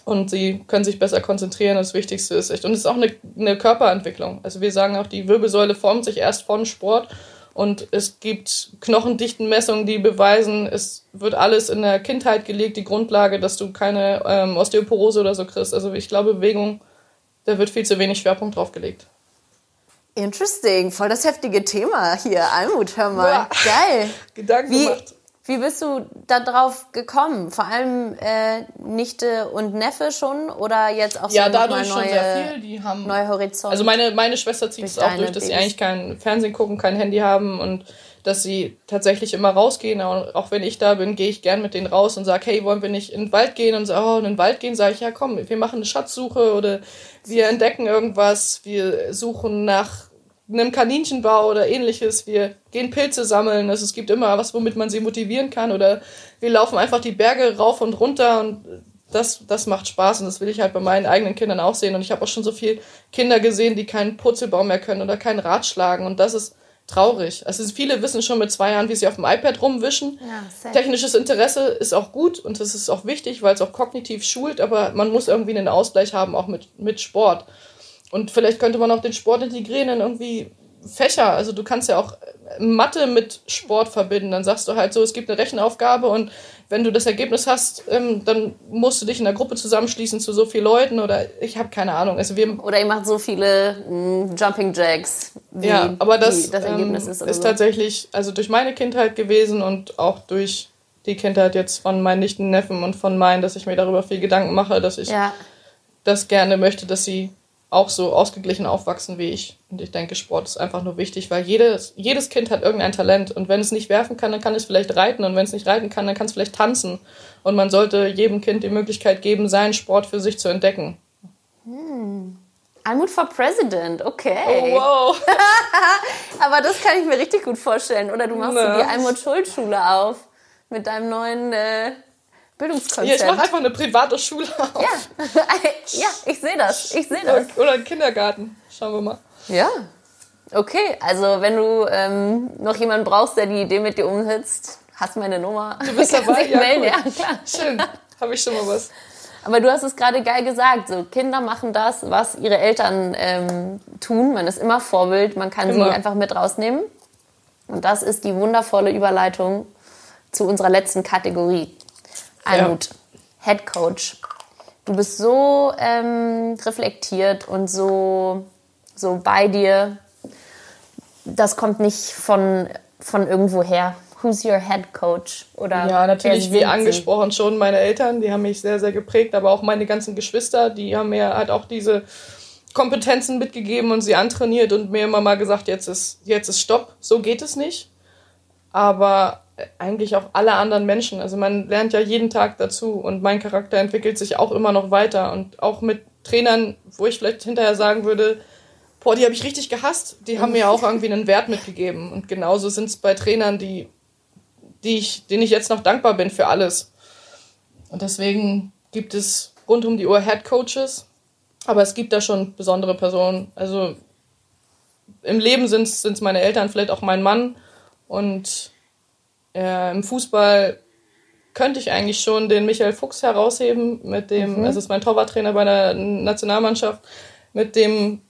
und sie können sich besser konzentrieren. Das Wichtigste ist echt. Und es ist auch eine, eine Körperentwicklung. Also wir sagen auch, die Wirbelsäule formt sich erst von Sport und es gibt Knochendichtenmessungen, die beweisen, es wird alles in der Kindheit gelegt, die Grundlage, dass du keine ähm, Osteoporose oder so kriegst. Also ich glaube, Bewegung, da wird viel zu wenig Schwerpunkt drauf gelegt. Interesting, voll das heftige Thema hier. Almut, hör mal. Ja. Geil. Gedanken Wie, gemacht. Wie bist du da drauf gekommen? Vor allem äh, Nichte und Neffe schon oder jetzt auch so ja, dadurch neue, schon sehr viel. Die haben neue Horizonte. Also meine meine Schwester zieht es auch durch, dass sie eigentlich kein Fernsehen gucken, kein Handy haben und dass sie tatsächlich immer rausgehen. Auch wenn ich da bin, gehe ich gern mit denen raus und sage, hey, wollen wir nicht in den Wald gehen? Und so, oh, in den Wald gehen, sage ich, ja komm, wir machen eine Schatzsuche oder wir entdecken irgendwas, wir suchen nach einem Kaninchenbau oder ähnliches. Wir gehen Pilze sammeln. Also es gibt immer was, womit man sie motivieren kann. Oder wir laufen einfach die Berge rauf und runter und das, das macht Spaß und das will ich halt bei meinen eigenen Kindern auch sehen. Und ich habe auch schon so viele Kinder gesehen, die keinen Purzelbaum mehr können oder keinen Rad schlagen. Und das ist traurig. Also viele wissen schon mit zwei Jahren, wie sie auf dem iPad rumwischen. Ja, Technisches Interesse ist auch gut und das ist auch wichtig, weil es auch kognitiv schult, aber man muss irgendwie einen Ausgleich haben, auch mit, mit Sport. Und vielleicht könnte man auch den Sport integrieren in irgendwie Fächer. Also du kannst ja auch Mathe mit Sport verbinden. Dann sagst du halt so, es gibt eine Rechenaufgabe und wenn du das Ergebnis hast, ähm, dann musst du dich in der Gruppe zusammenschließen zu so vielen Leuten oder ich habe keine Ahnung. Also wir oder ihr macht so viele mh, mm, Jumping Jacks. Wie, ja, aber das, das Ergebnis ähm, ist, ist so. tatsächlich also durch meine Kindheit gewesen und auch durch die Kindheit jetzt von meinen Nichten, Neffen und von meinen, dass ich mir darüber viel Gedanken mache, dass ich ja. das gerne möchte, dass sie auch so ausgeglichen aufwachsen wie ich. Und ich denke, Sport ist einfach nur wichtig, weil jedes, jedes Kind hat irgendein Talent. Und wenn es nicht werfen kann, dann kann es vielleicht reiten. Und wenn es nicht reiten kann, dann kann es vielleicht tanzen. Und man sollte jedem Kind die Möglichkeit geben, seinen Sport für sich zu entdecken. Hm. Almut for President, okay. Oh, wow. Aber das kann ich mir richtig gut vorstellen. Oder du machst Na. die Almut Schuld Schule auf mit deinem neuen äh, Bildungskonzept. Ja, ich mache einfach eine private Schule auf. Ja, ja ich sehe das. Ich sehe das. Oder einen Kindergarten. Schauen wir mal. Ja. Okay, also wenn du ähm, noch jemanden brauchst, der die Idee mit dir umsetzt, hast meine Nummer. Du bist dabei, ja, melden. Cool. ja, klar. Schön, habe ich schon mal was. Aber du hast es gerade geil gesagt, so Kinder machen das, was ihre Eltern ähm, tun. Man ist immer Vorbild, man kann immer. sie einfach mit rausnehmen. Und das ist die wundervolle Überleitung zu unserer letzten Kategorie. Almut, ja. Head Coach. Du bist so ähm, reflektiert und so, so bei dir. Das kommt nicht von, von irgendwo her. Who's your head coach? Oder ja, natürlich, wie angesprochen, schon meine Eltern, die haben mich sehr, sehr geprägt, aber auch meine ganzen Geschwister, die haben mir halt auch diese Kompetenzen mitgegeben und sie antrainiert und mir immer mal gesagt, jetzt ist, jetzt ist Stopp, so geht es nicht. Aber eigentlich auch alle anderen Menschen. Also man lernt ja jeden Tag dazu und mein Charakter entwickelt sich auch immer noch weiter und auch mit Trainern, wo ich vielleicht hinterher sagen würde, boah, die habe ich richtig gehasst, die haben mir auch irgendwie einen Wert mitgegeben und genauso sind es bei Trainern, die, die ich, denen ich jetzt noch dankbar bin für alles. Und deswegen gibt es rund um die Uhr Head Coaches, aber es gibt da schon besondere Personen. Also im Leben sind es meine Eltern, vielleicht auch mein Mann und äh, Im Fußball könnte ich eigentlich schon den Michael Fuchs herausheben, mit dem, mhm. also ist mein Torwarttrainer bei der Nationalmannschaft, mit dem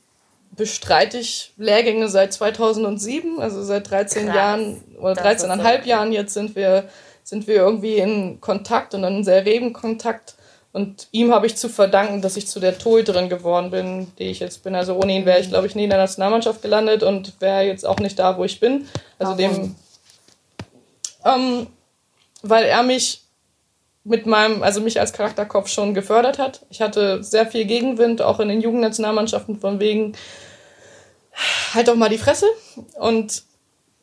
bestreite ich Lehrgänge seit 2007, also seit 13 Krass. Jahren oder 13,5 Jahren jetzt sind wir, sind wir irgendwie in Kontakt und in sehr regen Kontakt. Und ihm habe ich zu verdanken, dass ich zu der Torhüterin geworden bin, die ich jetzt bin. Also ohne ihn wäre ich, glaube ich, nie in der Nationalmannschaft gelandet und wäre jetzt auch nicht da, wo ich bin. Also Warum? dem ähm, weil er mich mit meinem, also mich als Charakterkopf schon gefördert hat. Ich hatte sehr viel Gegenwind, auch in den Jugendnationalmannschaften von wegen, halt doch mal die Fresse. Und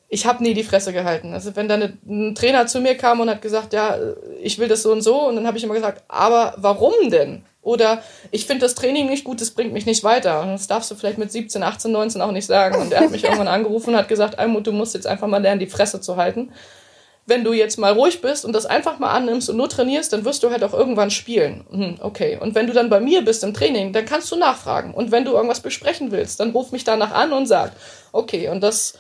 ich habe nie die Fresse gehalten. Also wenn dann ein Trainer zu mir kam und hat gesagt, ja, ich will das so und so, und dann habe ich immer gesagt, aber warum denn? Oder ich finde das Training nicht gut, das bringt mich nicht weiter. Und das darfst du vielleicht mit 17, 18, 19 auch nicht sagen. Und er hat mich irgendwann angerufen und hat gesagt, Almut, du musst jetzt einfach mal lernen, die Fresse zu halten. Wenn du jetzt mal ruhig bist und das einfach mal annimmst und nur trainierst, dann wirst du halt auch irgendwann spielen. Hm, okay. Und wenn du dann bei mir bist im Training, dann kannst du nachfragen. Und wenn du irgendwas besprechen willst, dann ruf mich danach an und sag, okay. Und das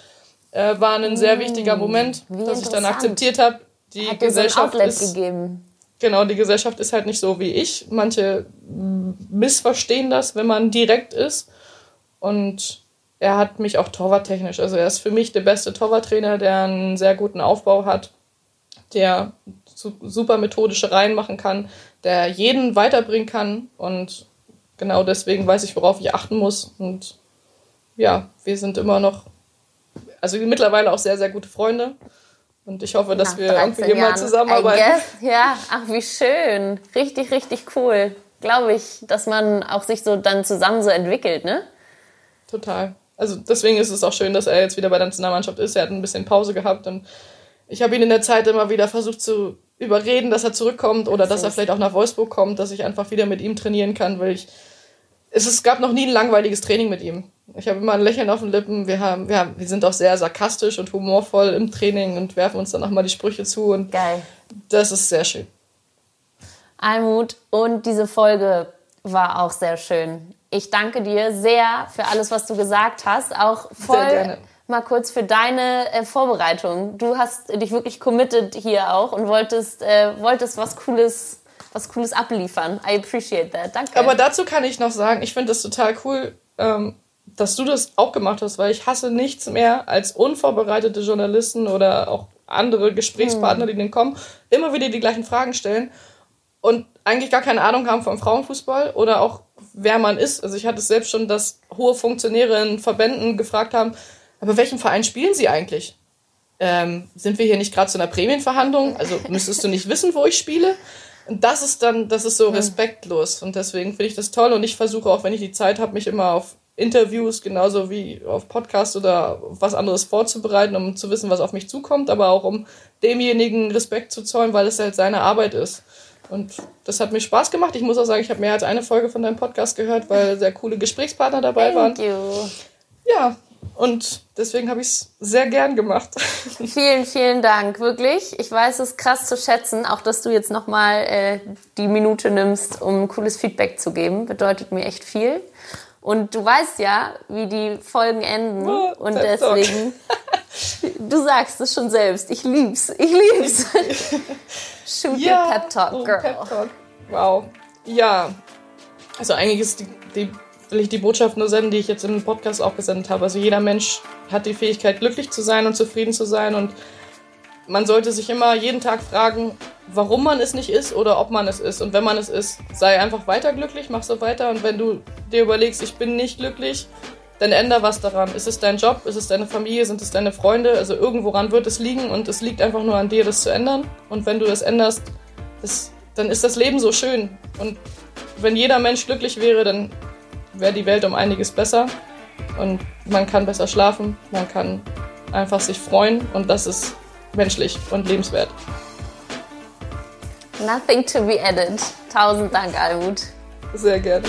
äh, war ein sehr wichtiger Moment, Wie dass ich dann akzeptiert habe, die Hat so Gesellschaft Outlet ist gegeben. genau, die Gesellschaft ist halt nicht so wie ich. Manche missverstehen das, wenn man direkt ist. Und er hat mich auch torwarttechnisch. Also er ist für mich der beste Torwarttrainer, der einen sehr guten Aufbau hat, der su super methodische Reihen machen kann, der jeden weiterbringen kann. Und genau deswegen weiß ich, worauf ich achten muss. Und ja, wir sind immer noch, also mittlerweile auch sehr, sehr gute Freunde. Und ich hoffe, dass Nach wir 13 irgendwie mal Jahren, zusammenarbeiten. I guess. Ja, ach wie schön. Richtig, richtig cool. Glaube ich, dass man auch sich so dann zusammen so entwickelt, ne? Total. Also deswegen ist es auch schön, dass er jetzt wieder bei der Nationalmannschaft ist. Er hat ein bisschen Pause gehabt und ich habe ihn in der Zeit immer wieder versucht zu überreden, dass er zurückkommt oder dass er vielleicht auch nach Wolfsburg kommt, dass ich einfach wieder mit ihm trainieren kann, weil ich es, es gab noch nie ein langweiliges Training mit ihm. Ich habe immer ein Lächeln auf den Lippen. Wir haben, wir haben, wir sind auch sehr sarkastisch und humorvoll im Training und werfen uns dann auch mal die Sprüche zu und Geil. das ist sehr schön. Almut, und diese Folge war auch sehr schön. Ich danke dir sehr für alles, was du gesagt hast. Auch voll gerne. Mal kurz für deine äh, Vorbereitung. Du hast dich wirklich committed hier auch und wolltest, äh, wolltest was Cooles, was Cooles abliefern. I appreciate that. Danke. Aber dazu kann ich noch sagen, ich finde das total cool, ähm, dass du das auch gemacht hast, weil ich hasse nichts mehr als unvorbereitete Journalisten oder auch andere Gesprächspartner, die dann kommen, immer wieder die gleichen Fragen stellen und eigentlich gar keine Ahnung haben vom Frauenfußball oder auch wer man ist. Also ich hatte es selbst schon, dass hohe Funktionäre in Verbänden gefragt haben, aber welchen Verein spielen sie eigentlich? Ähm, sind wir hier nicht gerade zu einer Prämienverhandlung? Also müsstest du nicht wissen, wo ich spiele? Und das ist dann, das ist so respektlos. Und deswegen finde ich das toll. Und ich versuche auch, wenn ich die Zeit habe, mich immer auf Interviews genauso wie auf Podcasts oder was anderes vorzubereiten, um zu wissen, was auf mich zukommt, aber auch um demjenigen Respekt zu zollen, weil es halt seine Arbeit ist. Und das hat mir Spaß gemacht. Ich muss auch sagen, ich habe mehr als eine Folge von deinem Podcast gehört, weil sehr coole Gesprächspartner dabei waren. Thank you. Ja, und deswegen habe ich es sehr gern gemacht. Vielen, vielen Dank, wirklich. Ich weiß es krass zu schätzen, auch dass du jetzt nochmal äh, die Minute nimmst, um cooles Feedback zu geben. Bedeutet mir echt viel. Und du weißt ja, wie die Folgen enden. Oh, und deswegen, du sagst es schon selbst. Ich lieb's. Ich lieb's. Shoot your Pep Talk, oh, Girl. Pep Talk. Wow. Ja. Also eigentlich ist die, die, will ich die Botschaft nur senden, die ich jetzt im Podcast auch gesendet habe. Also jeder Mensch hat die Fähigkeit, glücklich zu sein und zufrieden zu sein. Und man sollte sich immer jeden Tag fragen, warum man es nicht ist oder ob man es ist. Und wenn man es ist, sei einfach weiter glücklich, mach so weiter. Und wenn du dir überlegst, ich bin nicht glücklich, dann änder was daran. Ist es dein Job? Ist es deine Familie? Sind es deine Freunde? Also irgendworan wird es liegen und es liegt einfach nur an dir, das zu ändern. Und wenn du das änderst, das, dann ist das Leben so schön. Und wenn jeder Mensch glücklich wäre, dann wäre die Welt um einiges besser. Und man kann besser schlafen, man kann einfach sich freuen und das ist menschlich und lebenswert. Nothing to be added. Tausend Dank, Almut. Sehr gerne.